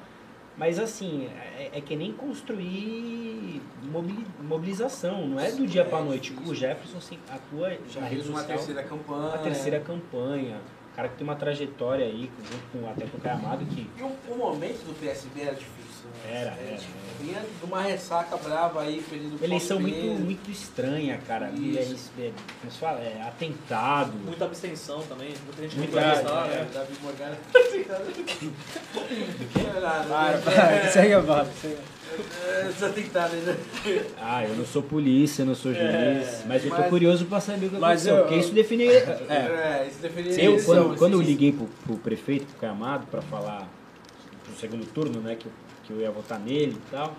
mas assim, é, é que nem construir mobili- mobilização, não é do dia pra noite. O Jefferson assim, atua
Já
na rede
fez uma
social.
terceira campanha.
A terceira campanha. Cara que tem uma trajetória aí, junto com, até com o Caio Amado, que
E o, o momento do PSB era difícil, né?
Era,
É,
era,
tipo,
era.
Vinha de uma ressaca brava aí, perdendo
Uma eleição muito, muito estranha, cara. É
Isso.
é, como se fala, é atentado.
Muita abstenção também, muita gente
Muito
gostar,
É,
né?
Davi Morgana. Não,
Para,
não,
para, segue a bola. Segue.
É, Precisa tentar, né?
Ah, eu não sou polícia, eu não sou juiz,
É,
mas eu tô
mas-
curioso pra saber o que aconteceu,
eu-
porque isso define... É,
É, isso deveria
eu, quando, quando eu
isso-
liguei pro, pro prefeito, pro Caio Amado, pra falar pro segundo turno, né, que eu, que eu ia votar nele e tal,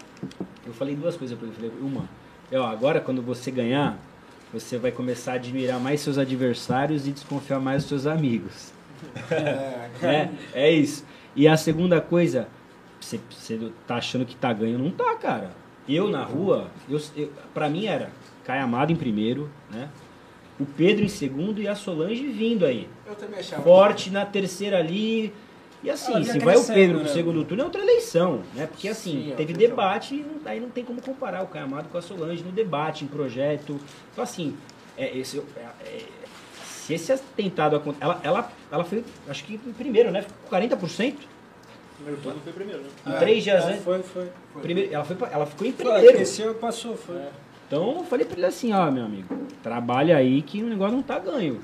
eu falei duas coisas pra ele. Eu falei, uma, é, ó, agora quando você ganhar, você vai começar a admirar mais seus adversários e desconfiar mais dos seus amigos.
É,
né? É isso. E a segunda coisa, você, você tá achando que tá ganho, não tá, cara. Eu na rua, eu, eu, pra mim era Caio Amado em primeiro, né? O Pedro em segundo e a Solange vindo aí.
eu também achava.
Forte na terceira ali. E assim, se vai o Pedro pro
né?
segundo turno, é outra eleição, né? Porque assim,
Sim,
teve debate, e aí não tem como comparar o Caio Amado com a Solange no debate, em projeto. Então assim, é, esse, é, é, se esse atentado acontecer. Ela, ela, ela foi, acho que em primeiro, né? Ficou com 40%.
Primeiro turno foi primeiro, né?
Em
É,
três dias
É,
antes.
foi, foi.
Primeiro, ela, foi, pra- ela ficou em primeiro.
Aqueceu e passou, foi.
É.
Então eu falei pra ele assim, ó, meu amigo, trabalha aí que o negócio não tá ganho.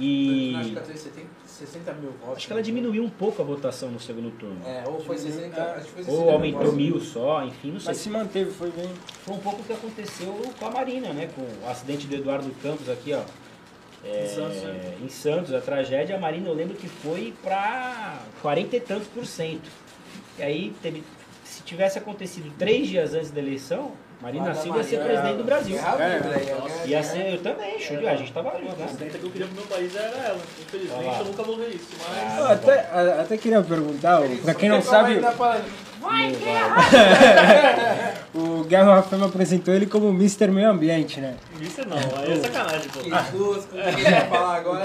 E
Acho que ela teve 70, 60 mil votos.
acho que ela diminuiu um pouco a votação no segundo turno.
É, ou foi 60, acho que foi 60
Ou aumentou
votos.
mil só, enfim, não sei.
Mas se manteve, foi bem.
Foi um pouco o que aconteceu com a Marina, né? Com o acidente do Eduardo Campos aqui, ó. É,
Em Santos, né?
em Santos, a tragédia, a Marina eu lembro que foi pra 40 e tantos por cento. E aí teve. Se tivesse acontecido três dias antes da eleição, Marina
a
Silva ia ser presidente do Brasil.
É,
aí,
nossa.
né?
Ia ser, eu também, show de a gente tava junto,
A
né?
presidenta que eu queria pro meu país era ela. Infelizmente eu nunca vou ver isso, mas.
Ah,
Eu até, a- até queria perguntar,
só
quem não sabe,
tá falando,
Vai, guerra!
o Guerra Rafael apresentou ele como Mr. Meio Ambiente, né?
Isso não, aí é sacanagem, pô.
Que duas, como que falar agora?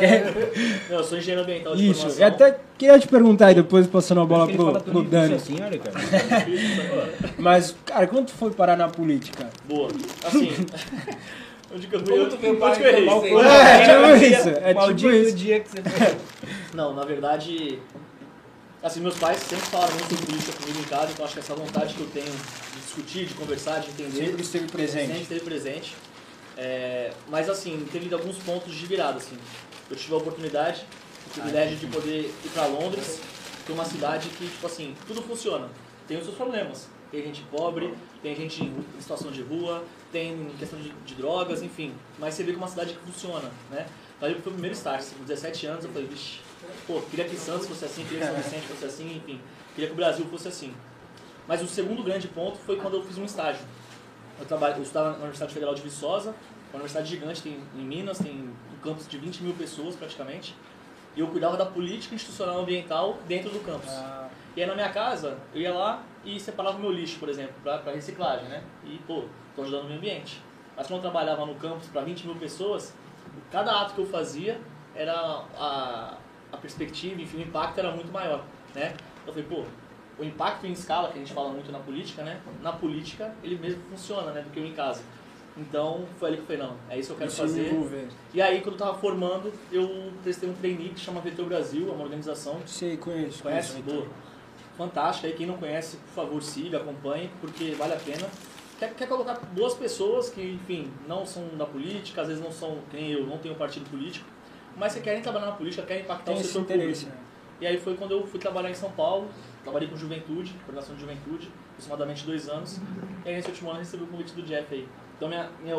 Não, eu sou engenheiro ambiental de
Isso,
formação.
e até queria te perguntar aí, depois passando a bola pro, pro Dani.
isso assim, olha, cara.
Mas, cara, quando tu foi parar na política?
Boa. Assim. onde que eu fui? Onde que eu errei?
É, tipo
Maldito
isso, é tipo
Maldito
isso.
dia que você foi.
Não, na verdade. Assim, meus pais sempre falaram muito sobre política comigo em casa, então acho que essa vontade que eu tenho de discutir, de conversar, de entender.
Sempre esteve presente.
Sempre esteve presente. É, mas assim, teve alguns pontos de virada, assim. Eu tive a oportunidade, o privilégio de poder ir para Londres, que é uma cidade que, tipo assim, tudo funciona. Tem os seus problemas. Tem gente pobre, tem gente em situação de rua, tem questão de, de drogas, enfim. Mas você vê que é uma cidade que funciona, né? Ali foi o primeiro start. assim, Com 17 anos eu falei, vixe, pô, queria que Santos fosse assim, queria que São Vicente fosse assim, enfim. Queria que o Brasil fosse assim. Mas o segundo grande ponto foi quando eu fiz um estágio. Eu, trabalho, eu estudava na Universidade Federal de Viçosa, uma universidade gigante, tem em Minas, tem um campus de 20 mil pessoas praticamente. E eu cuidava da política institucional ambiental dentro do campus.
Ah,
E aí na minha casa, eu ia lá e separava o meu lixo, por exemplo, para reciclagem, né? E, pô, tô ajudando o meio ambiente. Mas quando eu trabalhava no campus para 20 mil pessoas, cada ato que eu fazia era a, a perspectiva, enfim, o impacto era muito maior, né? Eu falei, pô, o impacto em escala, que a gente fala muito na política, né? Na política, ele mesmo funciona, né? Do que eu em casa. Então, foi ali que eu falei, não, é isso que eu quero
isso
fazer.
envolver.
E aí, quando eu tava formando, eu prestei um trainee que chama Vetor Brasil, é uma organização
Sei, conheço.
Conhece?
conheço.
Boa. Fantástica. Aí quem não conhece, por favor, siga, acompanhe, porque vale a pena. Quer, quer colocar boas pessoas que, enfim, não são da política, às vezes não são, que nem eu, não tenho partido político, mas que querem trabalhar na política, querem impactar
Tem
o setor
interesse,
público.
né?
E aí foi quando eu fui trabalhar em São Paulo, trabalhei com juventude, coordenação de juventude, aproximadamente dois anos. E aí nesse último ano eu recebi o convite do Jeff aí. Então minha, minha,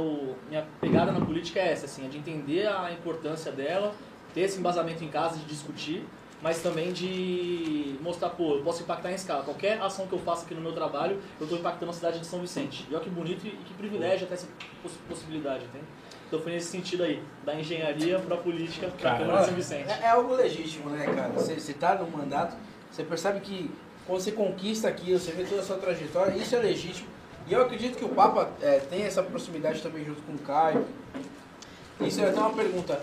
minha pegada na política é essa, assim, é de entender a importância dela, ter esse embasamento em casa de discutir, mas também de mostrar, pô, eu posso impactar em escala. Qualquer ação que eu faço aqui no meu trabalho, eu estou impactando a cidade de São Vicente. E olha que bonito e que privilégio até essa poss- possibilidade, entende? Então foi nesse sentido aí, da engenharia para a política, para a Câmara de São Vicente.
É, é algo legítimo, né, cara? Você, você tá no mandato, você percebe que quando você conquista aquilo, você vê toda a sua trajetória, isso é legítimo. E eu acredito que o Papa é, tem essa proximidade também junto com o Caio. Isso é até uma pergunta.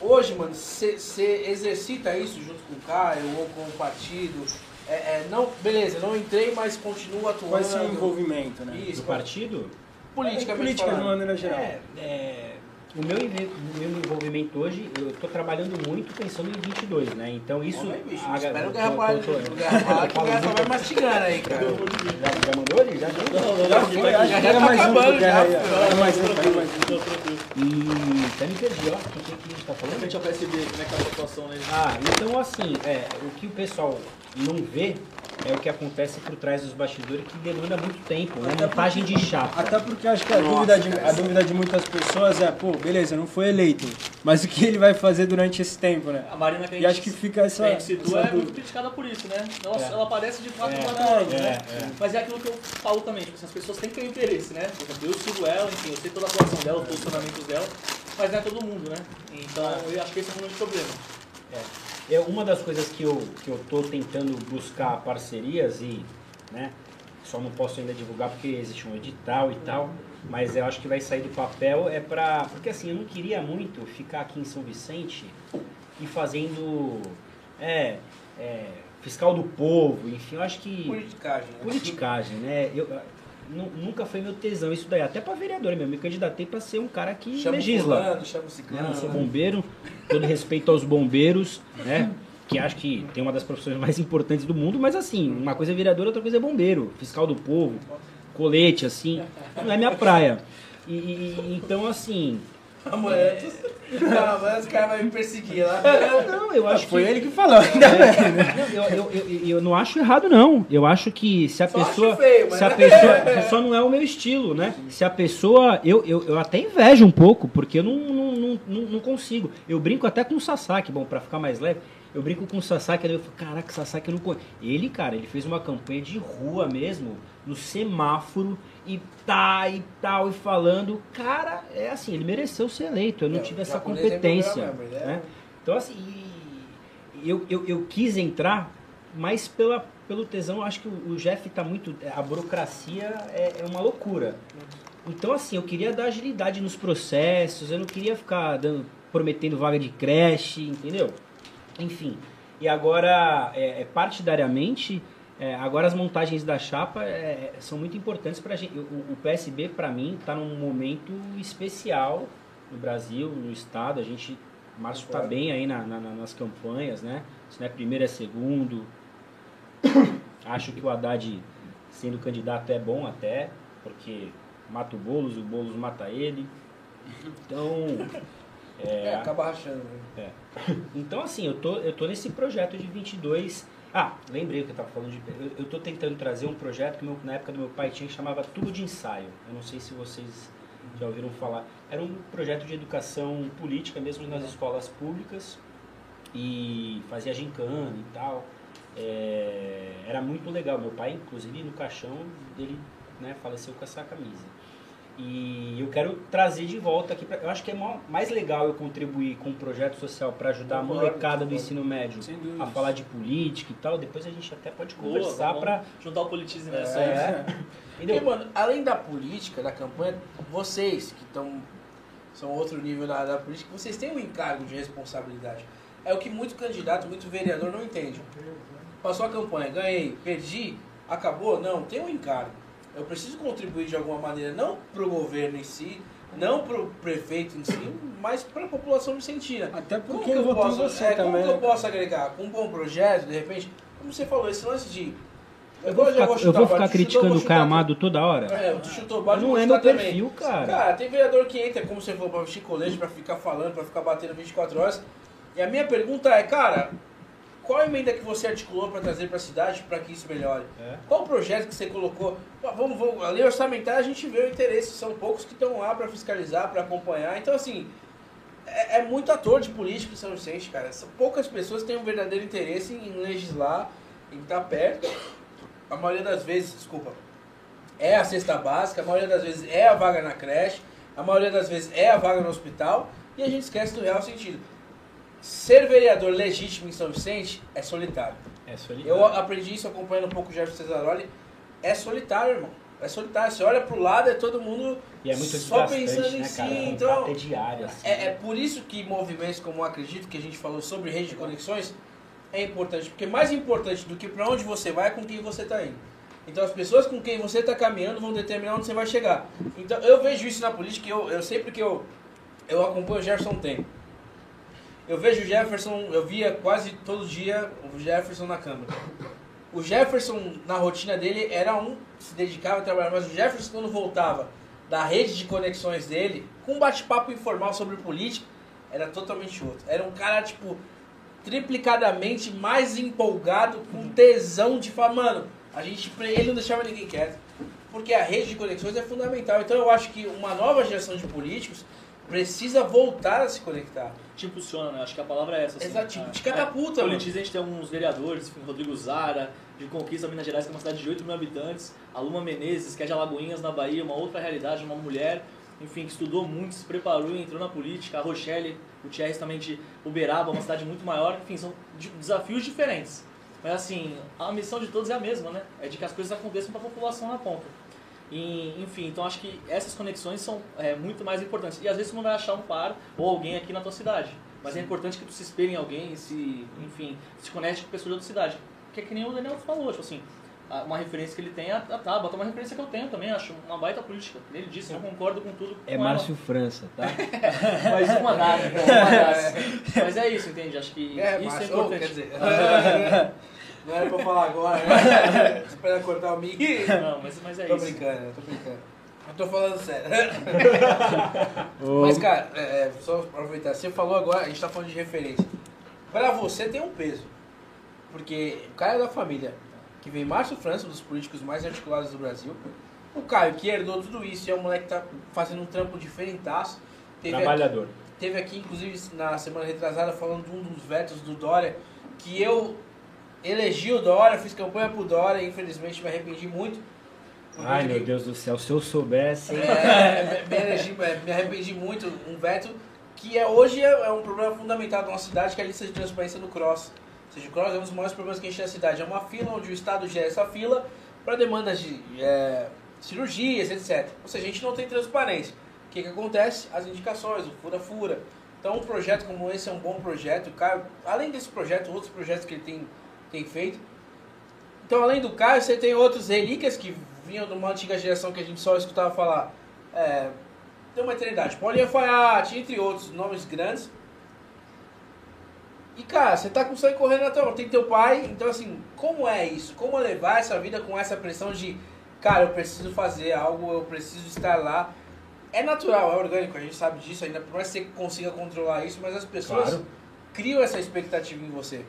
Hoje, mano, você exercita isso junto com o Caio ou com o partido? É, é, não, beleza, não entrei, mas continuo atuando.
Qual é o seu envolvimento, né?
Isso,
Do partido?
politicamente
Política de maneira geral.
É, é, O meu, meu envolvimento hoje, eu estou trabalhando muito pensando em 22, né? Então isso...
Homem, bicho,
a-
espera o
tô-
o Guerra Parar, que o
falo
Guerra
muito-
vai mastigando aí, cara.
Já, já mandou ele? Já deu?
Já foi, acho que
já
era
tá
mais um
já.
Era mais um.
E até me perdi, ó. O que, a gente tá falando?
Frente ao PSB, como é que tá a situação, né?
Ah, então assim, é, o que o pessoal não vê é o que acontece por trás dos bastidores que demanda muito tempo, né? Montagem de chapa.
Até porque acho que a, dúvida de, a dúvida de muitas pessoas é, pô, beleza, não foi eleito, mas o que ele vai fazer durante esse tempo, né?
A Marina que a
E
gente,
acho que fica essa,
que a gente citua
essa
é muito criticada por isso, né? Nossa,
É.
ela aparece de fato
É.
em quatro anos,
É,
né?
é.
Mas é aquilo que eu falo também, tipo, assim, as pessoas têm que ter interesse, né? Eu sigo ela, enfim, eu sei toda a atuação dela, os posicionamentos dela, mas não é todo mundo, né? Então eu acho que esse é um grande problema.
É uma das coisas que eu, que eu tô tentando buscar parcerias e, né, só não posso ainda divulgar porque existe um edital e tal, mas eu acho que vai sair do papel é pra, porque assim, eu não queria muito ficar aqui em São Vicente e fazendo, é, é, fiscal do povo, enfim, eu acho que
Politicagem, né?
politicagem, né, eu, nunca foi meu tesão isso daí, até pra vereador mesmo, me candidatei pra ser um cara que
Chama
legisla.
fulano, chama ciclano.
Não sou bombeiro, todo respeito aos bombeiros, né? Que acho que tem uma das profissões mais importantes do mundo, mas assim, uma coisa é vereador, outra coisa é bombeiro, fiscal do povo, colete, assim, não é minha praia. E- então, assim,
Amanhã, tu- amanhã os caras vão me perseguir lá.
não, eu acho
Foi
que...
ele que falou, ainda bem, né?
Não, eu, eu, eu, eu não acho errado, não. Eu acho que se a
Só
pessoa.
acho feio, mas-
se a pessoa. Só não é o meu estilo, né? Se a pessoa. Eu, eu, eu até invejo um pouco, porque eu não, não, não, não, não consigo. Eu brinco até com o Sasaki, bom, pra ficar mais leve. Eu brinco com o Sasaki, eu falo, caraca, Sasaki eu não conheço. Ele, cara, ele fez uma campanha de rua mesmo, no semáforo, e tá e tal, e falando. Cara, é assim, ele mereceu ser eleito. Eu não
É,
tive essa
tem
competência.
mesmo, é-
né? Então, assim, eu, eu, eu quis entrar, mas pela, pelo tesão, eu acho que o, o Jeff tá muito. A burocracia é, é uma loucura. Então, assim, eu queria dar agilidade nos processos, eu não queria ficar dando, prometendo vaga de creche, entendeu? Enfim. E agora, é, é, partidariamente, é, agora as montagens da chapa é, são muito importantes para gente. O, o PSB, para mim, está num momento especial no Brasil, no Estado. A gente, o Márcio está bem aí na- na- na- nas campanhas, né? Se não é primeiro, é segundo. Acho que o Haddad, sendo candidato, é bom até, porque mata o Boulos, o Boulos mata ele. Então,
É, acaba rachando. né?
então, assim, eu tô, eu tô nesse projeto de 22. Ah, lembrei o que eu tava falando de. Eu, eu tô tentando trazer um projeto que meu- na época do meu pai tinha chamava Tubo de Ensaio. Eu não sei se vocês já ouviram falar. Era um projeto de educação política mesmo nas escolas públicas e fazia gincana e tal. É, era muito legal. Meu pai, inclusive, no caixão dele né, faleceu com essa camisa. E eu quero trazer de volta aqui. Pra, eu acho que é mais legal eu contribuir com um projeto social para ajudar a
Concordo,
molecada do ensino médio a falar de política e tal. Depois a gente até pode
Boa,
conversar para.
juntar o politismo nessa
É,
Porque,
entendeu?
mano, além da política, da campanha, vocês que estão. são outro nível da, da política, vocês têm um encargo de responsabilidade. É o que muito candidato, muito vereador não entende. Passou a campanha, ganhei, perdi, acabou? Não, tem um encargo. Eu preciso contribuir de alguma maneira, não pro governo em si, não pro prefeito em si, mas pra população vicentina.
Até
Como
porque
que
ele
eu posso,
você
é, como
também.
que eu
né?
posso agregar? Com um bom projeto, de repente, como você falou, esse lance de.
Eu vou ficar, eu vou
o balde,
ficar criticando
vou
o Caio toda hora.
é, tu chutou o
Não
vou
é meu
chutar também.
perfil, cara.
Cara, tem vereador que entra, como você falou, pra vestir colete, pra ficar falando, pra ficar batendo 24 horas. E a minha pergunta é, cara, qual a emenda que você articulou pra trazer pra cidade pra que isso melhore?
É.
Qual o projeto que você colocou? Vamos, vamos, a lei orçamentária a gente vê o interesse, são poucos que estão lá pra fiscalizar, pra acompanhar. Então, assim, é, é muito ator de política em São Vicente, cara. São poucas pessoas que têm um verdadeiro interesse em legislar, em estar perto. A maioria das vezes, desculpa, é a cesta básica, a maioria das vezes é a vaga na creche, a maioria das vezes é a vaga no hospital, e a gente esquece do real sentido. Ser vereador legítimo em São Vicente é solitário.
É solidário.
Eu aprendi isso acompanhando um pouco o Jefferson Cesaroli. É solitário, irmão. É solitário. Você olha pro lado, é todo mundo
é muito
só pensando em
né,
si.
cara? O
Então,
é diário, assim.
é, é por isso que movimentos como eu acredito que a gente falou sobre rede de conexões é importante, porque mais importante do que para onde você vai é com quem você está indo. Então as pessoas com quem você está caminhando vão determinar onde você vai chegar. Então eu vejo isso na política, eu, eu sempre que eu eu acompanho o há um tempo. Eu vejo o Jefferson, eu via quase todo dia o Jefferson na câmera. O Jefferson, na rotina dele, era um que se dedicava a trabalhar, mas o Jefferson, quando voltava da rede de conexões dele, com um bate-papo informal sobre política, era totalmente outro. Era um cara, tipo, triplicadamente mais empolgado, com tesão de falar, mano, a gente, ele não deixava ninguém quieto. Porque a rede de conexões é fundamental. Então eu acho que uma nova geração de políticos precisa voltar a se conectar.
Te impulsiona, né? Acho que a palavra é essa. Assim.
Exato, tipo, te catapulta,
é. Politiza, a gente tem alguns vereadores, Rodrigo Zara, de Conquista, Minas Gerais, que é uma cidade de 8 mil habitantes, a Luma Menezes, que é de Alagoinhas, na Bahia, uma outra realidade, uma mulher, enfim, que estudou muito, se preparou e entrou na política, a Rochelle, o Thierry também de Uberaba, uma cidade muito maior, enfim, são de- desafios diferentes. Mas assim, a missão de todos é a mesma, né? É de que as coisas aconteçam para a população na ponta. E, enfim, então acho que essas conexões são é, muito mais importantes. E às vezes você não vai achar um par ou alguém aqui na tua cidade. Mas é importante que tu se espelhe em alguém, se, enfim, se conecte com pessoas de outra cidade. Que é que nem o Daniel falou, tipo assim, uma referência que ele tem é a a Tabata, uma referência que eu tenho também, acho uma baita política. Ele disse, eu concordo com tudo
É
com ela.
Márcio França, tá?
Mas uma data, uma data. Mas é isso, entende? Acho que
É,
isso
mas,
é importante.
quer dizer, não era pra eu falar agora, né? Espera cortar o mic.
Não, mas, mas é
tô
isso.
brincando, eu tô brincando. Eu tô falando sério. Mas, cara, é, é, só aproveitar, você falou agora, a gente tá falando de referência. Pra você tem um peso. Porque o cara é da família, que vem Márcio França, um dos políticos mais articulados do Brasil. O Caio, que herdou tudo isso, e é um moleque que tá fazendo um trampo diferentaço. Teve aqui,
Trabalhador.
teve aqui, inclusive, na semana retrasada, falando de um dos vetos do Dória, que eu elegi o Dória, fiz campanha pro Dória, e infelizmente me arrependi muito.
Ai, meu
que-
Deus do céu, se eu soubesse.
é, me, elegi- me arrependi muito, um veto que é, hoje é, é um problema fundamental da nossa cidade, que é a lista de transparência do CROSS. Ou seja, o CROSS é um dos maiores problemas que a gente tem na cidade. É uma fila onde o Estado gera essa fila para demandas de é, cirurgias, etc. Ou seja, a gente não tem transparência. O que, que acontece? As indicações, o fura-fura. Então, um projeto como esse é um bom projeto. Caio, além desse projeto, outros projetos que ele tem, tem feito. Então, além do Caio, você tem outros relíquias que vinham de uma antiga geração que a gente só escutava falar. É, tem uma eternidade. Paulinho Alfaiate, entre outros nomes grandes. E, cara, você tá com sangue correndo na tua mão. Tem teu pai. Então, assim, como é isso? Como levar essa vida com essa pressão de, cara, eu preciso fazer algo, eu preciso estar lá. É natural, é orgânico, a gente sabe disso, ainda por mais que você consiga controlar isso, mas as pessoas
Claro.
criam essa expectativa em você.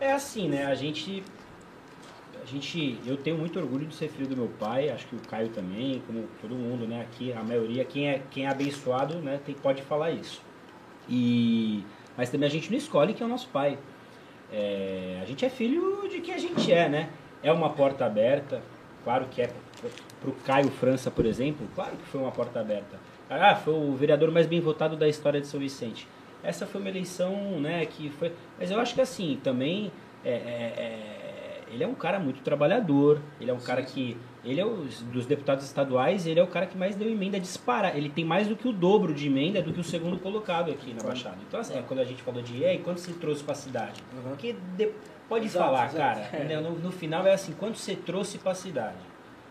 É assim, né? A gente. A gente. Eu tenho muito orgulho de ser filho do meu pai, acho que o Caio também, como todo mundo, né? Aqui, a maioria, quem é, quem é abençoado, né, tem, pode falar isso. E. Mas também a gente não escolhe quem é o nosso pai. É, a gente é filho de quem a gente é, né? É uma porta aberta, claro que é pro Caio França, por exemplo, claro que foi uma porta aberta. Ah, foi o vereador mais bem votado da história de São Vicente. Essa foi uma eleição, né, que foi... Mas eu acho que assim, também, é, é, é, ele é um cara muito trabalhador, ele é um cara que... Ele é os, dos deputados estaduais, ele é o cara que mais deu emenda disparar. Ele tem mais do que o dobro de emenda do que o segundo colocado aqui na Baixada. Então, assim, quando a gente falou de, e quanto você trouxe para a cidade? Porque de- pode
Exato,
falar,
exato.
cara, né, no, no final é assim, quanto você trouxe para a cidade?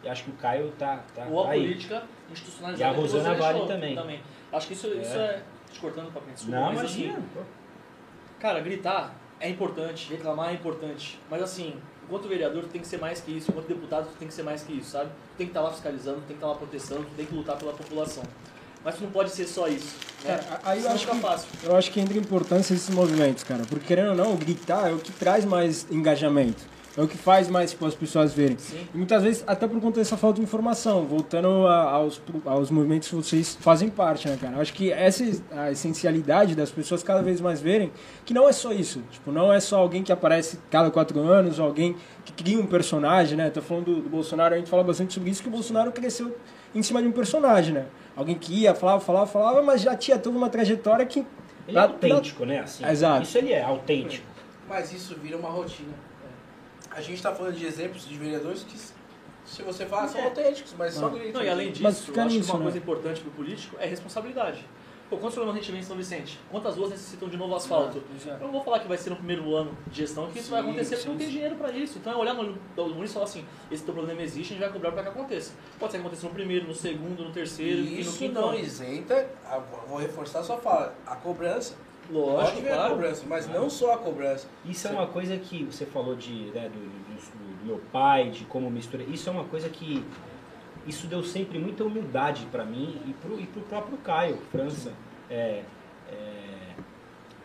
Eu acho que o Caio tá, tá
Ou a
aí.
política institucionalizada.
E a
que
Rosana Vale
deixou
também.
Acho que isso é. Isso é te cortando pra desculpa,
Não,
mas
imagina.
assim, cara, gritar é importante, reclamar é importante. Mas assim, enquanto vereador tu tem que ser mais que isso, enquanto deputado tu tem que ser mais que isso, sabe? Tu tem que estar lá fiscalizando, tu tem que estar lá protestando, tu tem que lutar pela população. Mas tu não pode ser só isso. Né?
Cara, aí eu
Senão
acho que-
fácil.
Eu acho que entra importância esses movimentos, cara. Porque querendo ou não, gritar é o que traz mais engajamento. É o que faz mais tipo, as pessoas verem.
Sim.
E muitas vezes, até por conta dessa falta de informação, voltando a- aos, aos movimentos que vocês fazem parte, né, cara? Eu acho que essa é a essencialidade das pessoas cada vez mais verem que não é só isso. Tipo, não é só alguém que aparece cada quatro anos, ou alguém que cria um personagem, né? Tô falando do, do Bolsonaro, a gente fala bastante sobre isso, que o Bolsonaro cresceu em cima de um personagem, né? Alguém que ia, falava, falava, falava, mas já tinha toda uma trajetória que...
Ele é autêntico, né? Assim,
Exato.
Isso ele é, autêntico.
Mas isso vira uma rotina. A gente está falando de exemplos de vereadores que, se você falar, são autênticos, mas só gritam.
Não, e além disso,
Mas
eu acho
nisso,
que uma
né?
coisa importante pro político é responsabilidade. Pô, quantos problemas a gente vê em São Vicente? Quantas ruas necessitam de novo asfalto?
Exato.
Eu não vou falar que vai ser no primeiro ano de gestão que isso vai
Sim,
acontecer porque
sim,
não tem dinheiro para isso. Então é olhar no município e falar assim, esse teu problema existe, a gente vai cobrar para que aconteça. Pode ser que aconteça no primeiro, no segundo, no terceiro
E
e no
isso
quinto
não
ano.
isenta, vou reforçar a sua fala, a cobrança.
Lógico,
Pode ver a
claro.
cobrança, mas não só a cobrança.
Isso é uma coisa que você falou de, né, do, do- do meu pai, de como mistura. Isso é uma coisa que isso deu sempre muita humildade para mim e pro, e pro próprio Caio França. É, é,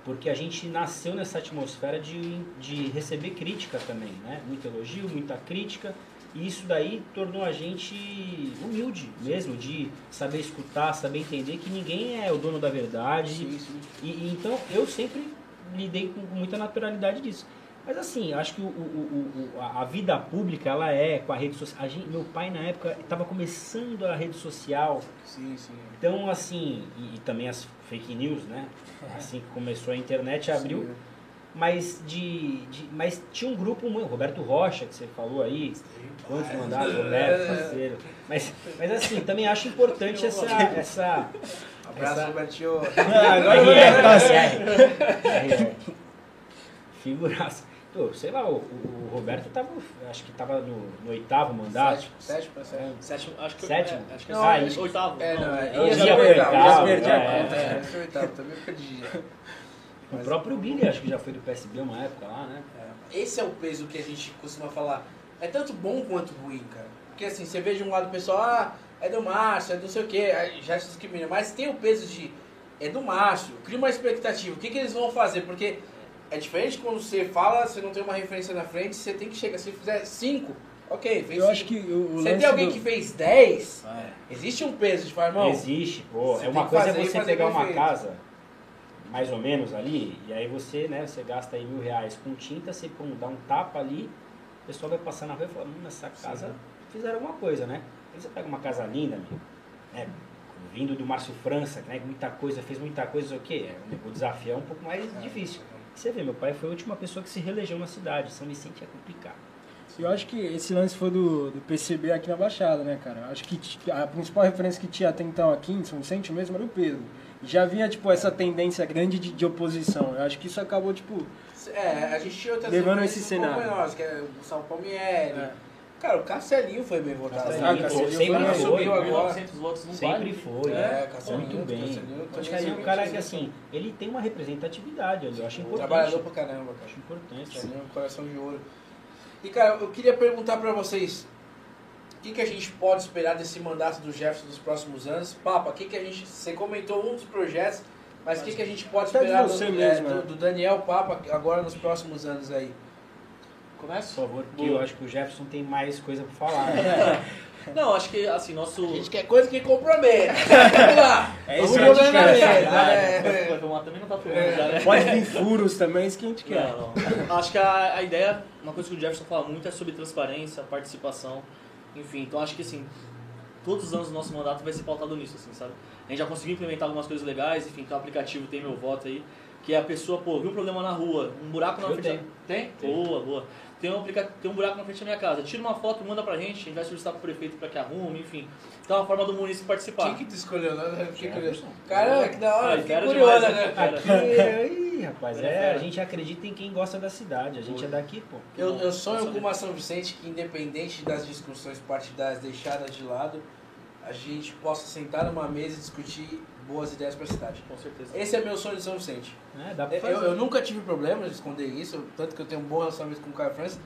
porque a gente nasceu nessa atmosfera de, de receber crítica também, né? Muito elogio, muita crítica. E isso daí tornou a gente humilde mesmo, de saber escutar, saber entender que ninguém é o dono da verdade.
Sim, sim.
E, e então eu sempre lidei com muita naturalidade disso. Mas assim, acho que o, o- o- a vida pública, ela é com a rede social. A gente- meu pai na época estava começando a rede social,
Sim, sim.
então assim, e, e também as fake news, né? Assim que começou a internet, abriu.
Sim.
Mas de, de- mas tinha um grupo, muito- Roberto Rocha, que você falou aí, quantos mandatos, Roberto, parceiro. Mas, mas assim, também acho importante essa, essa,
Abraço,
Essa-
Robertinho.
Agora dar
RR. Figuraça. Pô, sei lá, o, o Roberto tava, acho que tava no, no oitavo mandato.
Sétimo, sétimo sétimo.
Sétimo, acho que
Sétimo?
É, acho que
Não,
é
acho
oitavo.
É, não, é.
Eu já fui
oitavo,
oitavo,
já perdi a
é.
conta. É, foi oitavo, também perdi.
O próprio Billy, acho que já foi do PSB uma época lá, né?
É, Esse é o peso que a gente costuma falar. É tanto bom quanto ruim, cara. Porque assim, você vê de um lado o pessoal, ah, é do Márcio, é do não sei o quê, já se discrimina. Mas tem o peso de, é do Márcio, cria uma expectativa. O que, que eles vão fazer? Porque é diferente quando você fala, você não tem uma referência na frente, você tem que chegar. Se fizer cinco, ok, fez
Eu acho
cinco.
que o, o
Você tem alguém
do-
que fez 10,
É.
existe um peso de falar, irmão.
Existe, pô.
você
É uma coisa
fazer e
você pegar uma
feito.
casa, mais ou menos ali, e aí você, né, você gasta aí mil reais com tinta, você pum, dá um tapa ali, o pessoal vai passar na rua e fala, hum, essa casa fizeram alguma coisa, né? Aí você pega uma casa linda, meu, né? Vindo do Márcio França, né? Muita coisa, fez muita coisa, o quê? É, O desafio é um pouco mais difícil. Você vê, meu pai foi a última pessoa que se reelegeu na cidade. São Vicente é complicado.
Eu acho que esse lance foi do, do PCB aqui na Baixada, né, cara? Eu acho que a principal referência que tinha até então aqui em São Vicente mesmo era o Pedro. Já havia, tipo, essa tendência grande de, de oposição. Eu acho que isso acabou, tipo...
É, a gente tinha outras
Levando esse cenário.
menores, que é o São Palmieri.
É.
Cara, o Castelinho foi bem votado.
Ah, Castelinho
sempre
foi-
foi,
subiu
né?
agora.
1.900 votos no
Sempre foi.
É, Castelinho,
Muito bem.
Castelinho
O Castelinho é um
sempre
cara que, assim, ele tem uma representatividade, eu acho importante.
Trabalhador pra caramba, cara.
Acho importante.
Castelinho é um coração de ouro. E, cara, eu queria perguntar pra vocês, o que, que a gente pode esperar desse mandato do Jefferson nos próximos anos? Papa, o que, que a gente... Você comentou um dos projetos, mas o que, que a gente pode esperar do, é,
mesmo,
do-
né?
do Daniel Papa agora nos próximos anos aí?
Por
Começa?
favor, porque
Boa.
eu acho que o Jefferson tem mais coisa pra falar. né?
Não, acho que assim, nosso.
A gente quer coisa que comprometa. Vamos lá.
É
Vamos
isso que a gente quer,
né?
Filmar também não tá já, né?
Pode vir furos também, isso que a gente quer.
Não, não. Acho que a, a ideia, uma coisa que o Jefferson fala muito é sobre transparência, participação, enfim. Então acho que assim, todos os anos do nosso mandato vai ser pautado nisso, assim, sabe? A gente já conseguiu implementar algumas coisas legais, enfim, tem o aplicativo Tem Meu Voto aí, que é a pessoa, pô, viu um problema na rua, um buraco na frente.
tenho.
Tem? Boa, boa. Tem um, tem um buraco na frente da minha casa. Tira uma foto, manda pra gente, a gente vai solicitar pro prefeito pra que arrume, enfim. Então é uma forma do município participar.
Quem que tu escolheu? né? Fiquei curioso. Caramba, que da hora.
Ah,
Fiquei
demais,
né?
Aqui, ih, rapaz,
é
é, a gente acredita em quem gosta da cidade. A gente é daqui, pô.
Eu, eu sonho com uma São Vicente que, independente das discussões partidárias deixadas de lado, a gente possa sentar numa mesa e discutir boas ideias para a cidade.
Com certeza.
Esse é meu sonho de São Vicente.
É, dá pra fazer.
Eu, eu nunca tive problema de esconder isso, tanto que eu tenho um bom relacionamento com o Caio França.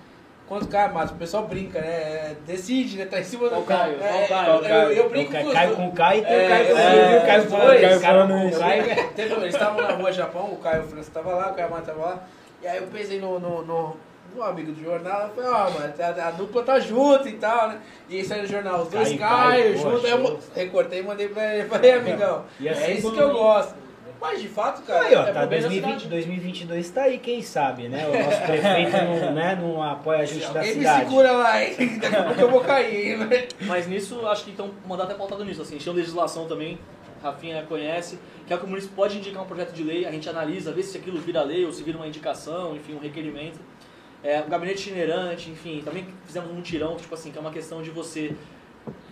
Quanto o Caio Matos, o pessoal brinca, né? É, Decide, né? Tá em cima do
Qual Caio?
É,
Caio?
eu- Eu, eu
Tem
brinco
o Caio,
com
Caio com o Caio e tem
É,
o Caio com
é,
o Caio falando. Caio
Caio falando
com o
isso.
Caio.
Teve- eles estavam na rua Japão, o Caio França estava lá, o Caio Matos estava lá. E aí eu pensei no, no, no, no amigo do jornal, falei, ó, mano, a, a dupla tá junto e tal, né? E aí saiu no jornal, os dois
Caio,
Caio,
Caio, pô,
juntos. Aí eu recortei e mandei pra ele. Falei, amigão,
E assim
é isso que eu gosto. Mas de fato, cara,
Aí, ó,
é
tá,
pro bem da
2020,
cidade.
2022 tá aí, quem sabe, né? O nosso prefeito não, né, não apoia a gente da
Alguém me
cidade.
segura lá, hein? Daqui a pouco eu vou cair, hein? né?
Mas nisso, acho que então o mandato é pautado nisso. Assim, tinha legislação também, Rafinha conhece, que é que o município pode indicar um projeto de lei, a gente analisa, vê se aquilo vira lei ou se vira uma indicação, enfim, um requerimento. É, o gabinete itinerante, enfim, também fizemos um mutirão, tipo assim, que é uma questão de você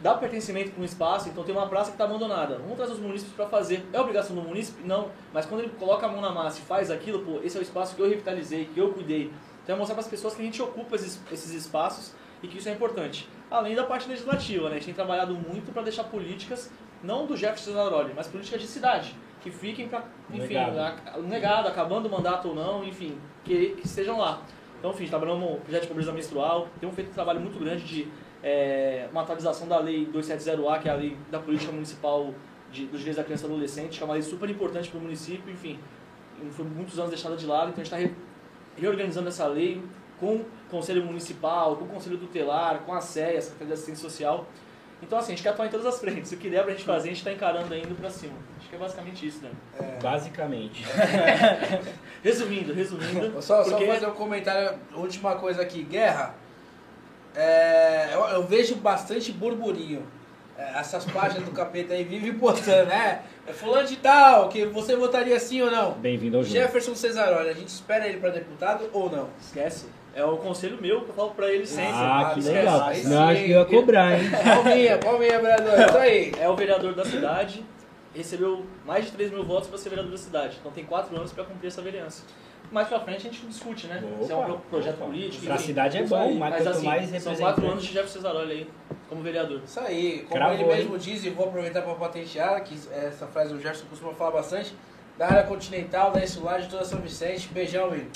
dá pertencimento para um espaço, então tem uma praça que está abandonada. Vamos trazer os munícipes para fazer. É obrigação do munícipe? Não. Mas quando ele coloca a mão na massa e faz aquilo, pô, esse é o espaço que eu revitalizei, que eu cuidei. Então é mostrar para as pessoas que a gente ocupa esses, esses espaços e que isso é importante. Além da parte legislativa, né? A gente tem trabalhado muito para deixar políticas, não do Jefferson Zanaroli, mas políticas de cidade, que fiquem para, enfim,
Legado.
a- o negado, acabando o mandato ou não, enfim, que, que estejam lá. Então, enfim, trabalhando no projeto de pobreza menstrual, temos feito um trabalho muito grande de é, uma atualização da lei 270A, que é a lei da política municipal de, dos direitos da criança e do adolescente, que é uma lei super importante para o município, enfim, foi muitos anos deixada de lado, então a gente está re, reorganizando essa lei com o Conselho Municipal, com o Conselho Tutelar, com a SEA, a Secretaria de Assistência Social. Então, assim, a gente quer atuar em todas as frentes. O que der pra gente fazer, a gente está encarando ainda para cima. Que é basicamente isso, né?
Basicamente.
Resumindo, resumindo.
Só, só
porque-
fazer um comentário, última coisa aqui. Guerra, é, eu, eu vejo bastante burburinho. É, essas páginas do capeta aí vivem postando, né? É fulano de tal, que você votaria sim ou não?
Bem-vindo ao jogo.
Jefferson Cesaroli, a gente espera ele para deputado ou não?
Esquece. É o conselho meu que eu falo pra ele sempre.
Ah, que
Esquece.
legal. Senão acho que eu ia cobrar, hein?
Palminha, palminha, vereador, isso aí.
É o vereador da cidade, recebeu mais de 3 mil votos para ser vereador da cidade. Então tem 4 anos para cumprir essa vereança. Mais pra frente a gente discute, né? Se é um
Opa,
pro- projeto
opa.
político.
Pra
enfim.
cidade é bom, mas
mas assim,
mais
São
representante.
4 anos de Jefferson Cesaroli aí como vereador.
Isso aí, como
Cravou,
ele mesmo
hein?
diz, e vou aproveitar para patentear, que essa frase o Gerson costuma falar bastante, da área continental, da Insular, de toda São Vicente. Beijão, amigo.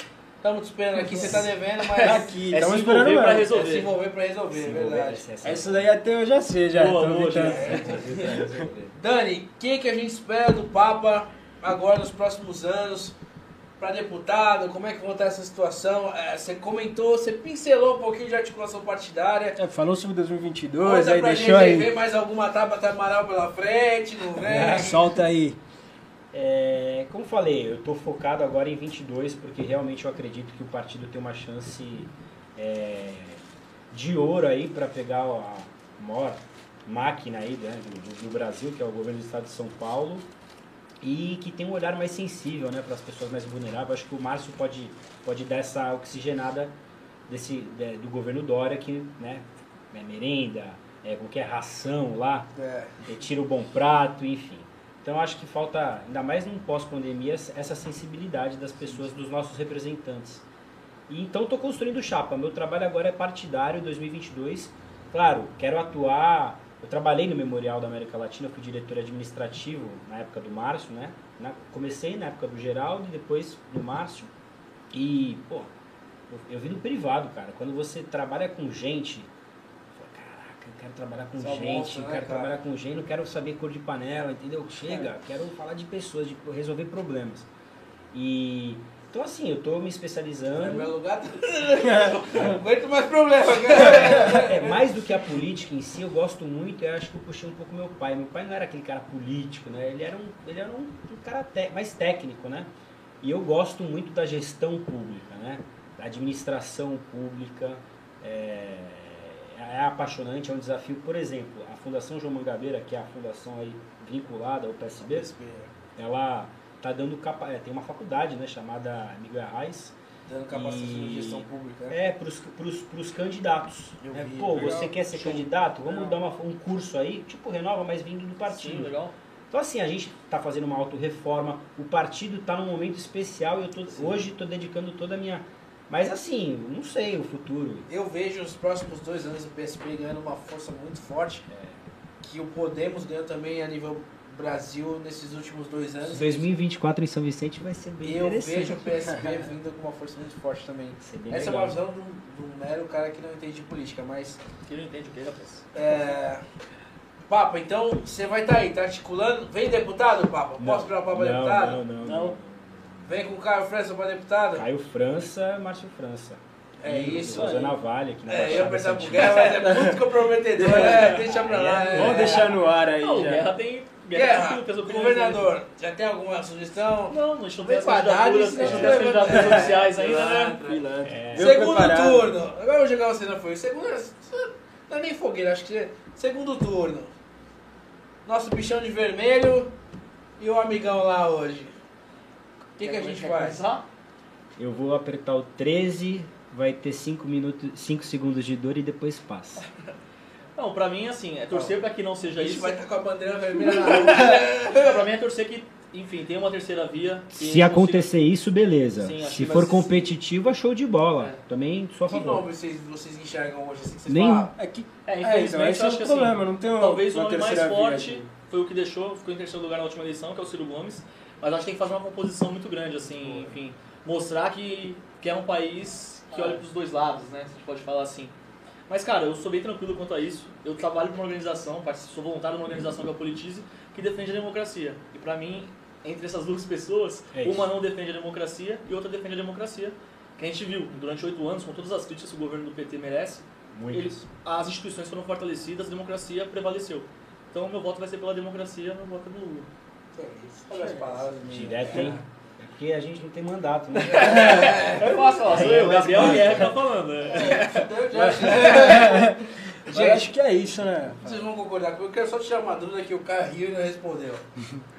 Estamos te esperando aqui, você tá devendo, mas
Aqui,
É
estamos
se
esperando
envolver pra
mesmo.
é se
resolver.
envolver para resolver, é verdade.
Essa daí até eu já sei, já.
Boa, boa,
evitando.
Dani, quem que a gente espera do Papa agora nos próximos anos para deputado? Como é que vai estar essa situação? É, você comentou, você pincelou um pouquinho de articulação partidária.
É, falou sobre 2022,
Conta
aí
pra
deixou
gente,
aí.
vem mais alguma Tabata Amaral pela frente, não vem?
É, solta aí.
É, como falei, eu estou focado agora em 22 porque realmente eu acredito que o partido tem uma chance é, de ouro aí para pegar a maior máquina aí né, do, do Brasil, que é o governo do estado de São Paulo, e que tem um olhar mais sensível né, para as pessoas mais vulneráveis. Acho que o Márcio pode, pode dar essa oxigenada desse, de- do governo Dória, que né, é merenda, é, qualquer ração lá,
É.
é, tira o bom prato, enfim. Então acho que falta, ainda mais num pós-pandemia, essa sensibilidade das pessoas, dos nossos representantes. E então estou construindo chapa. Meu trabalho agora é partidário 2022. Claro, quero atuar. Eu trabalhei no Memorial da América Latina, fui diretor administrativo na época do Márcio, né? Na- comecei na época do Geraldo e depois no Márcio. E, pô, eu, eu vi no privado, cara. Quando você trabalha com gente, eu falo, caraca, eu quero trabalhar com
é
gente,
né,
quero
cara?
trabalhar com gente, não quero saber cor de panela, entendeu? Chega, quero falar de pessoas, de resolver problemas. E então assim, eu tô me
No
especializando.
meu lugar, não aguento mais problema.
É, mais do que a política em si, eu gosto muito, eu acho que eu puxei um pouco meu pai. Meu pai não era aquele cara político, né? Ele era um, ele era um, um cara te- mais técnico, né? E eu gosto muito da gestão pública, né? Da administração pública. É, é apaixonante, é um desafio. Por exemplo, a Fundação João Mangabeira, que é a fundação aí vinculada ao PSB, ela tá dando capa... é, tem uma faculdade, né, chamada Miguel Arraes,
Dando capacitação
E-
de gestão pública. né?
é, pros, pros candidatos. Né? Pô,
legal.
você quer ser
Show.
candidato? Vamos
Legal.
dar uma- um curso aí, tipo Renova, mas vindo do
Sim,
partido.
legal.
Então assim, a gente está fazendo uma autorreforma, o partido está num momento especial e eu tô, hoje estou dedicando toda a minha... Mas assim, não sei o futuro.
Eu vejo os próximos dois anos o PSP ganhando uma força muito forte. Que o Podemos ganhou também a nível Brasil nesses últimos dois anos.
2024 em São Vicente vai ser bem
eu vejo o PSB vindo com uma força muito forte também. Essa é
legal.
uma visão de um, mero cara que não entende de política, mas.
Que não entende o que, rapaz?
É... Papa, então você vai estar aí, tá articulando? Vem deputado, Papa? Posso virar o Papa
não,
deputado?
Não, não,
Não.
não.
Vem com o Caio França para deputado?
Caio França, Márcio França.
É
E
isso.
Rosana Vale aqui na
É, eu pensar pro. Guerra, mas é muito comprometedor, né? Deixa pra lá.
É,
é.
Vamos deixar no ar aí
Não, o
já.
Guerra tem.
Guerra,
opiniões
governador, já tem alguma sugestão?
Não, a gente não tem
Vem
as candidaturas, oficiais ainda, né?
É.
Segundo
preparado.
turno. Agora eu vou jogar você na folha. Segundo. Não é nem fogueira, acho que você. Segundo turno. Nosso bichão de vermelho e o amigão lá hoje. O que, que a gente faz?
começar?
Eu vou apertar o 13, vai ter 5 minutos, 5 segundos de dor e depois passa.
Não, pra mim, assim, é torcer pra que não seja
A gente
isso.
vai estar com a bandeira vermelha na rua.
pra mim é torcer que, enfim, tem uma terceira via.
Se
consiga-
acontecer isso, beleza.
Sim, acho
Se
vai
for
ser-
competitiva, show de bola.
É.
Também sou a
Que
favor.
nome vocês, vocês enxergam hoje? Assim, que vocês
Nenhum.
falam?
É que
É,
É, então,
infelizmente,
esse
eu
é
acho
o
que
problema,
assim,
não tem um-
talvez o
uma
nome mais forte
aqui.
foi o que deixou, ficou em terceiro lugar na última eleição, que é o Ciro Gomes, mas acho que tem que fazer uma composição muito grande, assim, enfim, mostrar que, que é um país que olha para os dois lados, né, se a gente pode falar assim. Mas, cara, eu sou bem tranquilo quanto a isso. Eu trabalho para uma organização, sou voluntário numa organização que é a Politize, que defende a democracia. E para mim, entre essas duas pessoas,
É
uma não defende a democracia e outra defende a democracia. Que a gente viu durante oito anos, com todas as críticas que o governo do PT merece, eles, as instituições foram fortalecidas, a democracia prevaleceu. Então, meu voto vai ser pela democracia, meu voto é no Lula.
É. Olha as palavras.
Direto, hein? É porque a gente não tem mandato, né?
É fácil, ó, sou eu, Gabriel Guerra que tá falando. né?
Mas acho que é isso, né?
Vocês vão concordar comigo? Eu quero só tirar uma dúvida que o cara riu e não respondeu.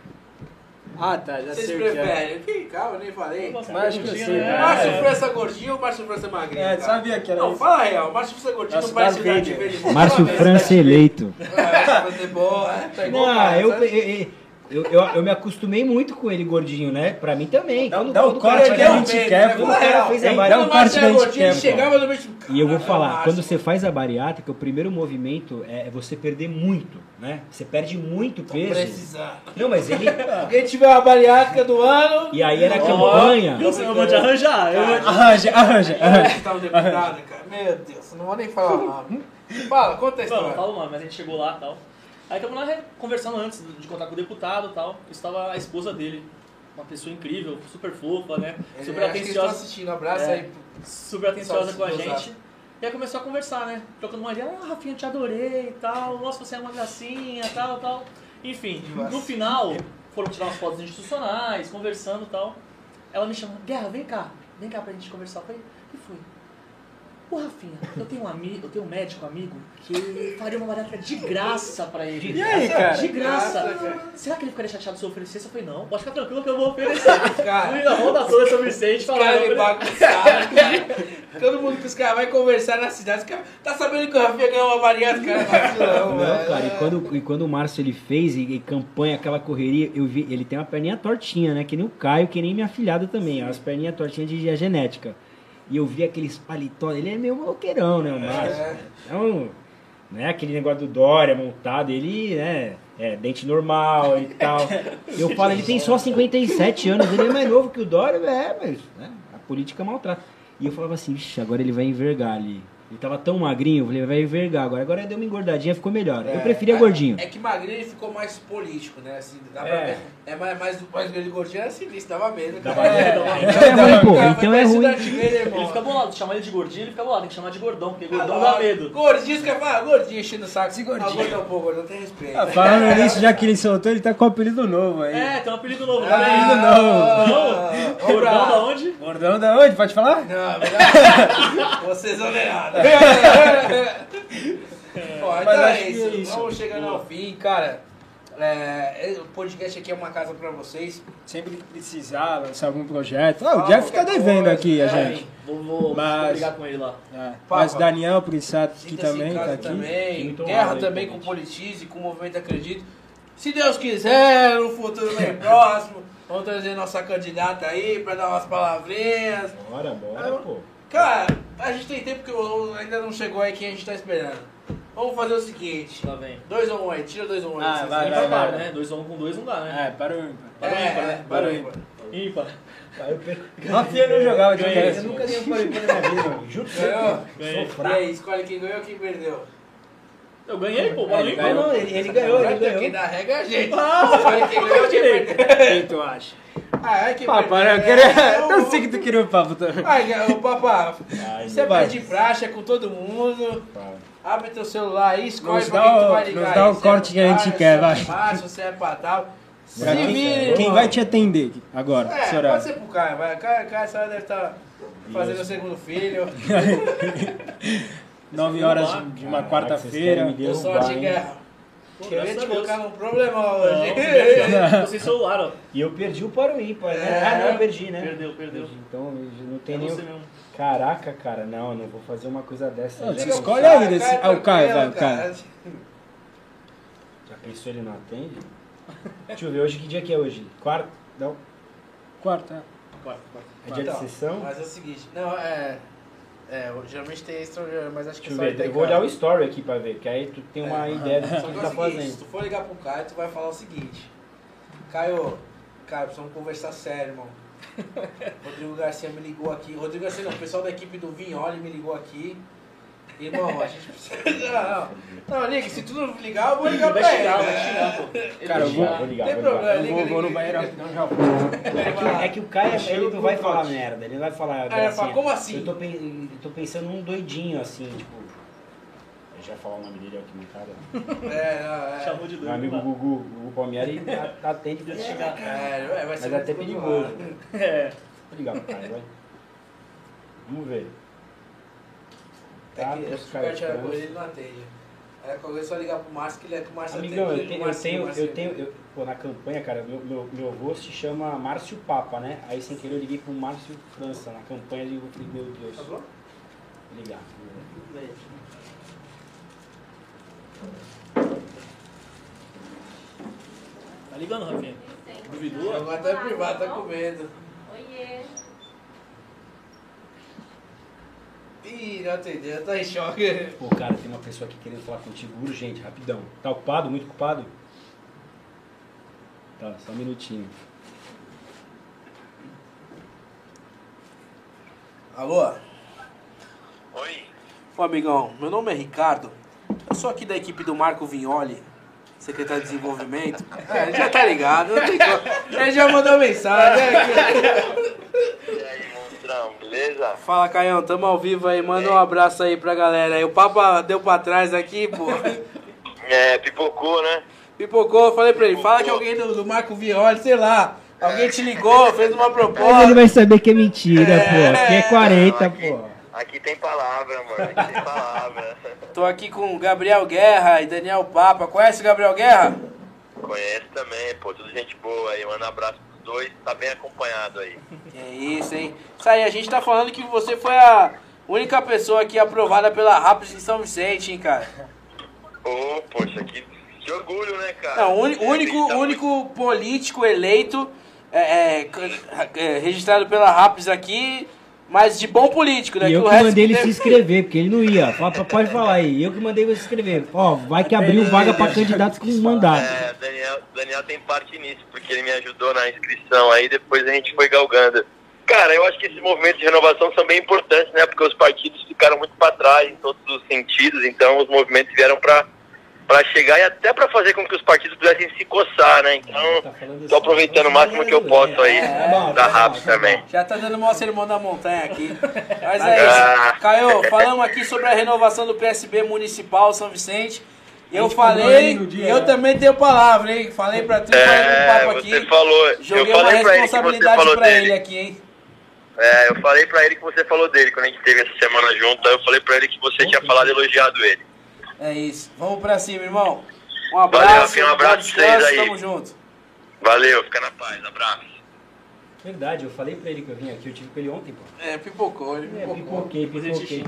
Ah, tá, já
Vocês
sei que é.
preferem? Que calma, eu nem falei.
Mas acho que eu sei, né?
Márcio
É.
França gordinho ou Márcio França magrinho?
É,
cara?
sabia que era
Não,
isso.
fala a real. Márcio França gordinho
Nossa,
não parece
Darth Vader.
Vader.
Márcio França eleito.
É, Márcio França é boa. é, pegou,
Não,
cara,
eu, eu, eu, eu, eu me acostumei muito com ele gordinho, né? Pra mim também.
Dá-
Quando-
dá o corte
cara
que a gente quer, pô.
Fala
Dá
o
corte que a gente quer,
chegava no meio
E eu vou falar, quando você faz a bariátrica, o primeiro movimento é você perder muito, né? Você perde muito peso.
Precisando.
Não, mas ele.
Quem tiver a bariátrica do ano...
E aí era campanha.
Eu, eu vou te arranjar. Eu vou te...
Arranja, arranja, arranja.
Vocês estavam deputados, cara. Meu Deus, não vou nem falar o nome. Fala, conta a
Não, não
história.
falo mais, mas a gente chegou lá e tal. Aí estamos lá conversando antes de contar com o deputado e tal. Estava a esposa dele, uma pessoa incrível, super fofa, né?
Ele-
Super
eles estão
atenciosa.
assistindo, abraço
É.
aí.
super atenciosa com a gente. E aí começou a conversar, né? Trocando uma ideia, ah, Rafinha, te adorei e tal, nossa, você é uma gracinha e tal, tal. Enfim, no final, foram tirar umas fotos institucionais, conversando e tal. Ela me chamou, Guerra, vem cá, vem cá pra gente conversar. Eu falei, o que foi? Ô Rafinha, eu tenho um amigo, eu tenho um médico amigo que faria uma bariátrica de graça pra ele.
E aí, cara?
De graça.
De graça,
Será que ele ficaria chateado se eu oferecesse? Eu falei, não, pode ficar tranquilo que eu vou oferecer.
Cara.
Fui na volta toda São Vicente
Os
falando.
caras me
eu falei,
bagunçaram, cara. Todo mundo que os caras vão conversar na cidade, os caras... Tá sabendo que o Rafinha ganhou uma cara? Vacilão,
Não,
velho.
cara, e quando, e quando o Márcio ele fez e, e campanha, aquela correria, eu vi, ele tem uma perninha tortinha, né? Que nem o Caio, que nem minha filhada também, as perninhas tortinhas de, de genética. E eu vi aqueles paletó, ele é meio maloqueirão, né, o Márcio?
É.
Então, né, aquele negócio do Dória montado, ele, né, é dente normal e tal. Eu falo, ele tem só 57 anos, ele é mais novo que o Dória, é, mas né, a política maltrata. E eu falava assim, vixe, agora ele vai envergar ali. Ele tava tão magrinho, eu falei, vai envergar agora. Agora deu uma engordadinha, ficou melhor. eu preferia
é,
gordinho.
É que magrinho ele ficou mais político, né? Assim, dá pra
É.
ver. É mais, mais, mais grande gordinho era sinistro, dava medo.
Dava
cara.
medo, dava medo.
Então é ruim, pô.
Cara,
Então é ruim.
Darth Vader, irmão.
Ele fica bolado, chamar ele de gordinho, ele fica bolado, tem que chamar de gordão, porque
Ah,
gordão dá medo.
Gordinho, você quer falar? Gordinho, enchendo o saco.
Esse gordinho.
Ah, gordão, pô, gordão tem respeito.
Ah, falando nisso, já que ele soltou, ele tá com um apelido novo aí.
É, tem um apelido novo.
Ah,
também.
não.
Não?
Vamos
Gordão da onde?
Gordão da onde? Pode falar?
Não, melhor. Vocês são nada.
Mas
então é isso.
é isso.
Vamos chegando ao fim, cara. É, o podcast aqui é uma casa pra vocês.
Sempre que precisar, lançar algum projeto. Ah, o Jeff tá
qualquer
devendo
coisa.
aqui, a
É,
gente.
Vou, vou,
Mas-
vou brigar com ele lá.
É. Mas Daniel Prissato aqui também, tá aqui.
também. Guerra também com
convite.
Politize, com o Movimento Acredito. Se Deus quiser, no futuro bem próximo, vamos trazer nossa candidata aí pra dar umas palavrinhas.
Bora, bora, pô.
Cara, a gente tem tempo que o- ainda não chegou aí quem a gente tá esperando. Vamos fazer o seguinte.
Lá vem.
Dois ou um aí, tira dois ou um aí.
Ah, vai, vai, vai.
né? Dois ou um com dois não dá, né?
É, para o ímpar.
Para o ímpar, né?
Para o
é.
ímpar.
Ímpar.
Rafinha não jogava de
Ganhei.
Eu nunca dei um pole na minha vida, juro pra você.
Ganhou?
Ganhei.
E aí, escolhe quem ganhou e quem perdeu.
Eu ganhei, pô.
É,
o ímpar.
ganhou.
Não, ele, ele ganhou, ele
Quem
ganhou.
dá regra é a gente.
Ah,
quem ganhou quem
direito.
Quem tu acha?
Ah, é quem
Papai, eu
perdeu.
queria.
É,
Eu
o-
sei que tu queria o papo também.
Ai, ô papá, você
vai.
pede praxe é com todo mundo. Abre teu celular aí, escolhe
Nos
pra quem tu
o-
vai ligar.
nos dá o corte
é
que a gente
Márcio,
quer,
se
vai.
é se é Patal. Se vire,
quem, quem vai te atender agora,
É, pode ser pro Caio. Vai. Caio, Caio essa hora deve estar fazendo o segundo filho.
9 horas de uma quarta-feira.
vocês derrubar,
sorte,
hein?
guerra.
Pô,
Queria te
a
colocar num problemão
Não,
hoje.
Tô sem celular, ó.
E eu perdi o para o ímpar, né?
É.
Ah, não, eu perdi, né?
Perdeu, perdeu.
Perdi. Então não
É
tem nem.
você mesmo.
Caraca, cara, não, eu não vou fazer uma coisa dessa.
Não, você escolhe aí desse- Ah, o Caio, vai, o Caio.
Já pensou ele não atende? Deixa eu ver, hoje que dia que é hoje? Quarto? Não.
Quarta.
Quarto, quarto.
É dia de sessão?
Mas é o seguinte, não, é. É, geralmente tem extra, mas acho que
Deixa
é
eu
só
ver, eu vou olhar o story aqui pra ver, que aí tu tem uma
É.
ideia do que
Só
tu
que é
tá
o seguinte, se
fazendo.
tu for ligar pro Caio, tu vai falar o seguinte. Caio, Caio, precisamos conversar sério, irmão. Rodrigo Garcia me ligou aqui. Rodrigo Garcia não, o pessoal da equipe do Vinholi me ligou aqui. Irmão, a gente precisa. Não, não. Não, liga, se tu não ligar, eu vou ligar
Ele
pra
vai
ele.
vai xingar, pô. Ele
Cara,
vai
eu vou-.
Vou ligar,
Tem
vou ligar.
problema.
Eu
liga,
vou, vou no banheiro rapidão, já.
É que, é que o Caio ele não vai falar merda, ele não vai falar.
É, vai falar,
gracinha.
como assim?
Eu tô, eu tô pensando num doidinho assim, tipo. Eu já falar o nome dele aqui no cara.
É, não, é.
Chamou de doido.
Meu amigo
não.
Gugu, Gugu Palmieri atende pra xingar.
xingar.
É, vai
Mas
ser
é até perigoso.
É.
Vou ligar pro Caio, vai. Vamos ver.
É
Tá,
que
os
eu super
caras
tirar
trans.
com ele, não atende. Aí é só ligar pro Márcio que ele é que o Márcio
Amigão,
atende.
eu tenho, eu
Márcio,
tenho, eu tenho, eu- pô, na campanha, cara, meu, meu, meu avô se chama Márcio Papa, né? Aí sem querer eu liguei pro Márcio França, na campanha eu falei, meu Deus,
Tá bom?
vou ligar.
Tá ligando, Rafinha? Duvidou?
Agora tá privado, tá com medo.
Oiê.
Ih, não atendeu, tá em choque.
Pô, cara, tem uma pessoa aqui querendo falar contigo urgente, rapidão. Tá ocupado? Muito ocupado? Tá, só um minutinho.
Alô?
Oi,
Ô amigão, meu nome é Ricardo. Eu sou aqui da equipe do Marco Vignoli, secretário de desenvolvimento. É, ele já tá ligado, não tem como. Ele já mandou mensagem. né? Fala, Caião, tamo ao vivo aí. Manda um abraço aí pra galera aí. O Papa deu pra trás aqui, pô.
É, pipocou, né?
Pipocou, eu falei pra ele, fala que alguém do, do Marco Vignoli, sei lá. Alguém te ligou, fez uma
Mas ele
proposta.
vai saber que é mentira,
É.
pô. Que é 40,
aqui,
pô.
aqui tem palavra, mano, aqui tem palavra.
Tô aqui com o Gabriel Guerra e Daniel Papa. Conhece o Gabriel Guerra?
Conhece também, pô, tudo gente boa aí, manda um abraço dois, tá bem acompanhado aí.
É isso, hein? Isso aí, a gente tá falando que você foi a única pessoa aqui aprovada pela Raps em São Vicente, hein, cara?
Ô, poxa, que, que orgulho, né, cara?
Não, o uni-
É,
único,
tá
único político eleito é, é, é, registrado pela Raps aqui, mas de bom político, né?
E eu que mandei ele se inscrever, porque ele não ia. Fala, Pode falar aí. Eu que mandei você se inscrever. Ó, vai que abriu vaga pra candidatos com mandato.
É, Daniel, Daniel tem parte nisso, porque ele me ajudou na inscrição, aí depois a gente foi galgando. Cara, eu acho que esses movimentos de renovação são bem importantes, né? Porque os partidos ficaram muito para trás em todos os sentidos, então os movimentos vieram para para chegar e até para fazer com que os partidos pudessem se coçar, né? Então,
Tá
tô
assim,
aproveitando o máximo que eu posso aí
É,
bom,
da
tá
RAPS
tá
também.
Já tá dando o maior sermão da montanha aqui. Mas é
Ah.
isso. Caio, falamos aqui sobre a renovação do PSB Municipal São Vicente. Eu falei,
aí dia,
eu
né?
também tenho palavra, hein? Falei pra tu, falei
É,
no papo
você
aqui.
falou, eu
Joguei uma
falei pra ele você
responsabilidade
falou
pra ele
dele.
aqui, hein?
É, eu falei pra ele que você falou dele quando a gente teve essa semana junto. Eu falei pra ele que você tinha falado e elogiado ele.
É isso. Vamos pra cima, irmão. Um
Valeu,
abraço,
Rafinha, um abraço
bom
pra vocês aí.
tamo junto.
Valeu, fica na paz, abraço.
Verdade, eu falei pra ele que eu vim aqui, eu tive com ele ontem, pô.
É, pipocou, ele
É,
pipocou.
pipoquei,
gente
pipoquei.
me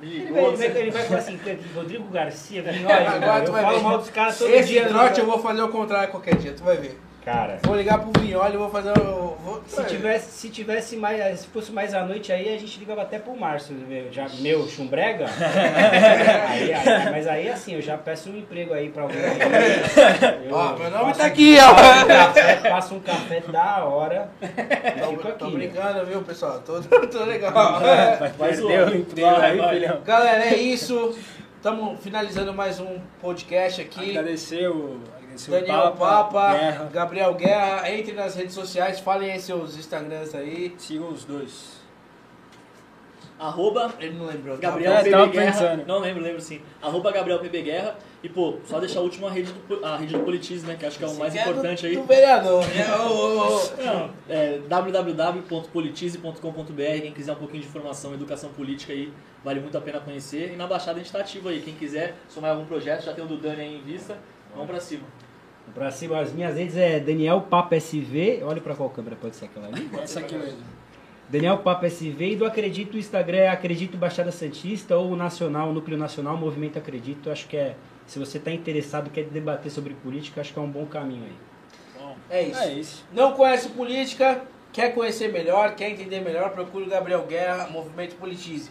Ele vai, ele, vai, ele vai falar assim, Rodrigo Garcia, vem, olha,
Agora tu
eu
vai
falo
ver.
mal dos caras todo
Esse
dia. né?
trote eu vou fazer o contrário qualquer dia, tu vai ver.
Cara,
Vou ligar pro Vinholi e vou fazer o... Vou...
se tivesse, se tivesse mais, se fosse mais à noite aí, a gente ligava até pro Márcio, meu, já, meu chumbrega. Aí- aí- mas aí assim, eu já peço um emprego aí pra alguém. Eu
Ó, meu nome tá aqui,
faço um
ó.
café, Faço um café da hora.
Tô,
Fico
tô
aqui. né?
brincando, viu, pessoal? Tô, tô legal.
Perder
zoar.
o emprego aí, filhão.
Galera, é isso. Estamos finalizando mais um podcast aqui.
Agradecer o,
Daniel
Papa,
Papa,
Guerra.
Gabriel Guerra. Entre nas redes sociais, falem aí seus Instagrams aí.
Sigam os dois.
Arroba
Ele não lembrou. tá?
Gabriel
É,
PB Guerra.
pensando.
Não lembro, lembro sim. Arroba Gabriel PB Guerra. E, pô, só deixar a última rede do, a rede do Politize, né? Que acho que é o mais
É do-
importante aí.
Do vereador, né?
Não, é www.politize.com.br. Quem quiser um pouquinho de informação, educação política aí, vale muito a pena conhecer. E na Baixada a gente tá ativo aí. Quem quiser somar algum projeto, já tem o do Dani aí em vista. Vamos pra cima.
Pra cima, as minhas redes é Daniel Papa SV. Olha pra qual câmera pode ser aquela ali.
Essa aqui mesmo.
Daniel Papa SV e do Acredito o Instagram é Acredito Baixada Santista ou Nacional, o Núcleo Nacional, Movimento Acredito. Acho que é, se você está interessado, quer debater sobre política, acho que é um bom caminho aí.
É isso.
É isso.
Não conhece política, quer conhecer melhor, quer entender melhor, procure o Gabriel Guerra, Movimento Politize.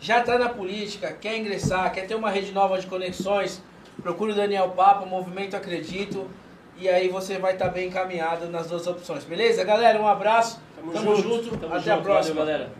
Já está na política, quer ingressar, quer ter uma rede nova de conexões, procure o Daniel Papa, Movimento Acredito, e aí você vai estar bem encaminhado nas duas opções, beleza? Galera, um abraço,
Tamo
tamo,
junto.
junto,
Tamo
até
junto,
a próxima.
Valeu, galera.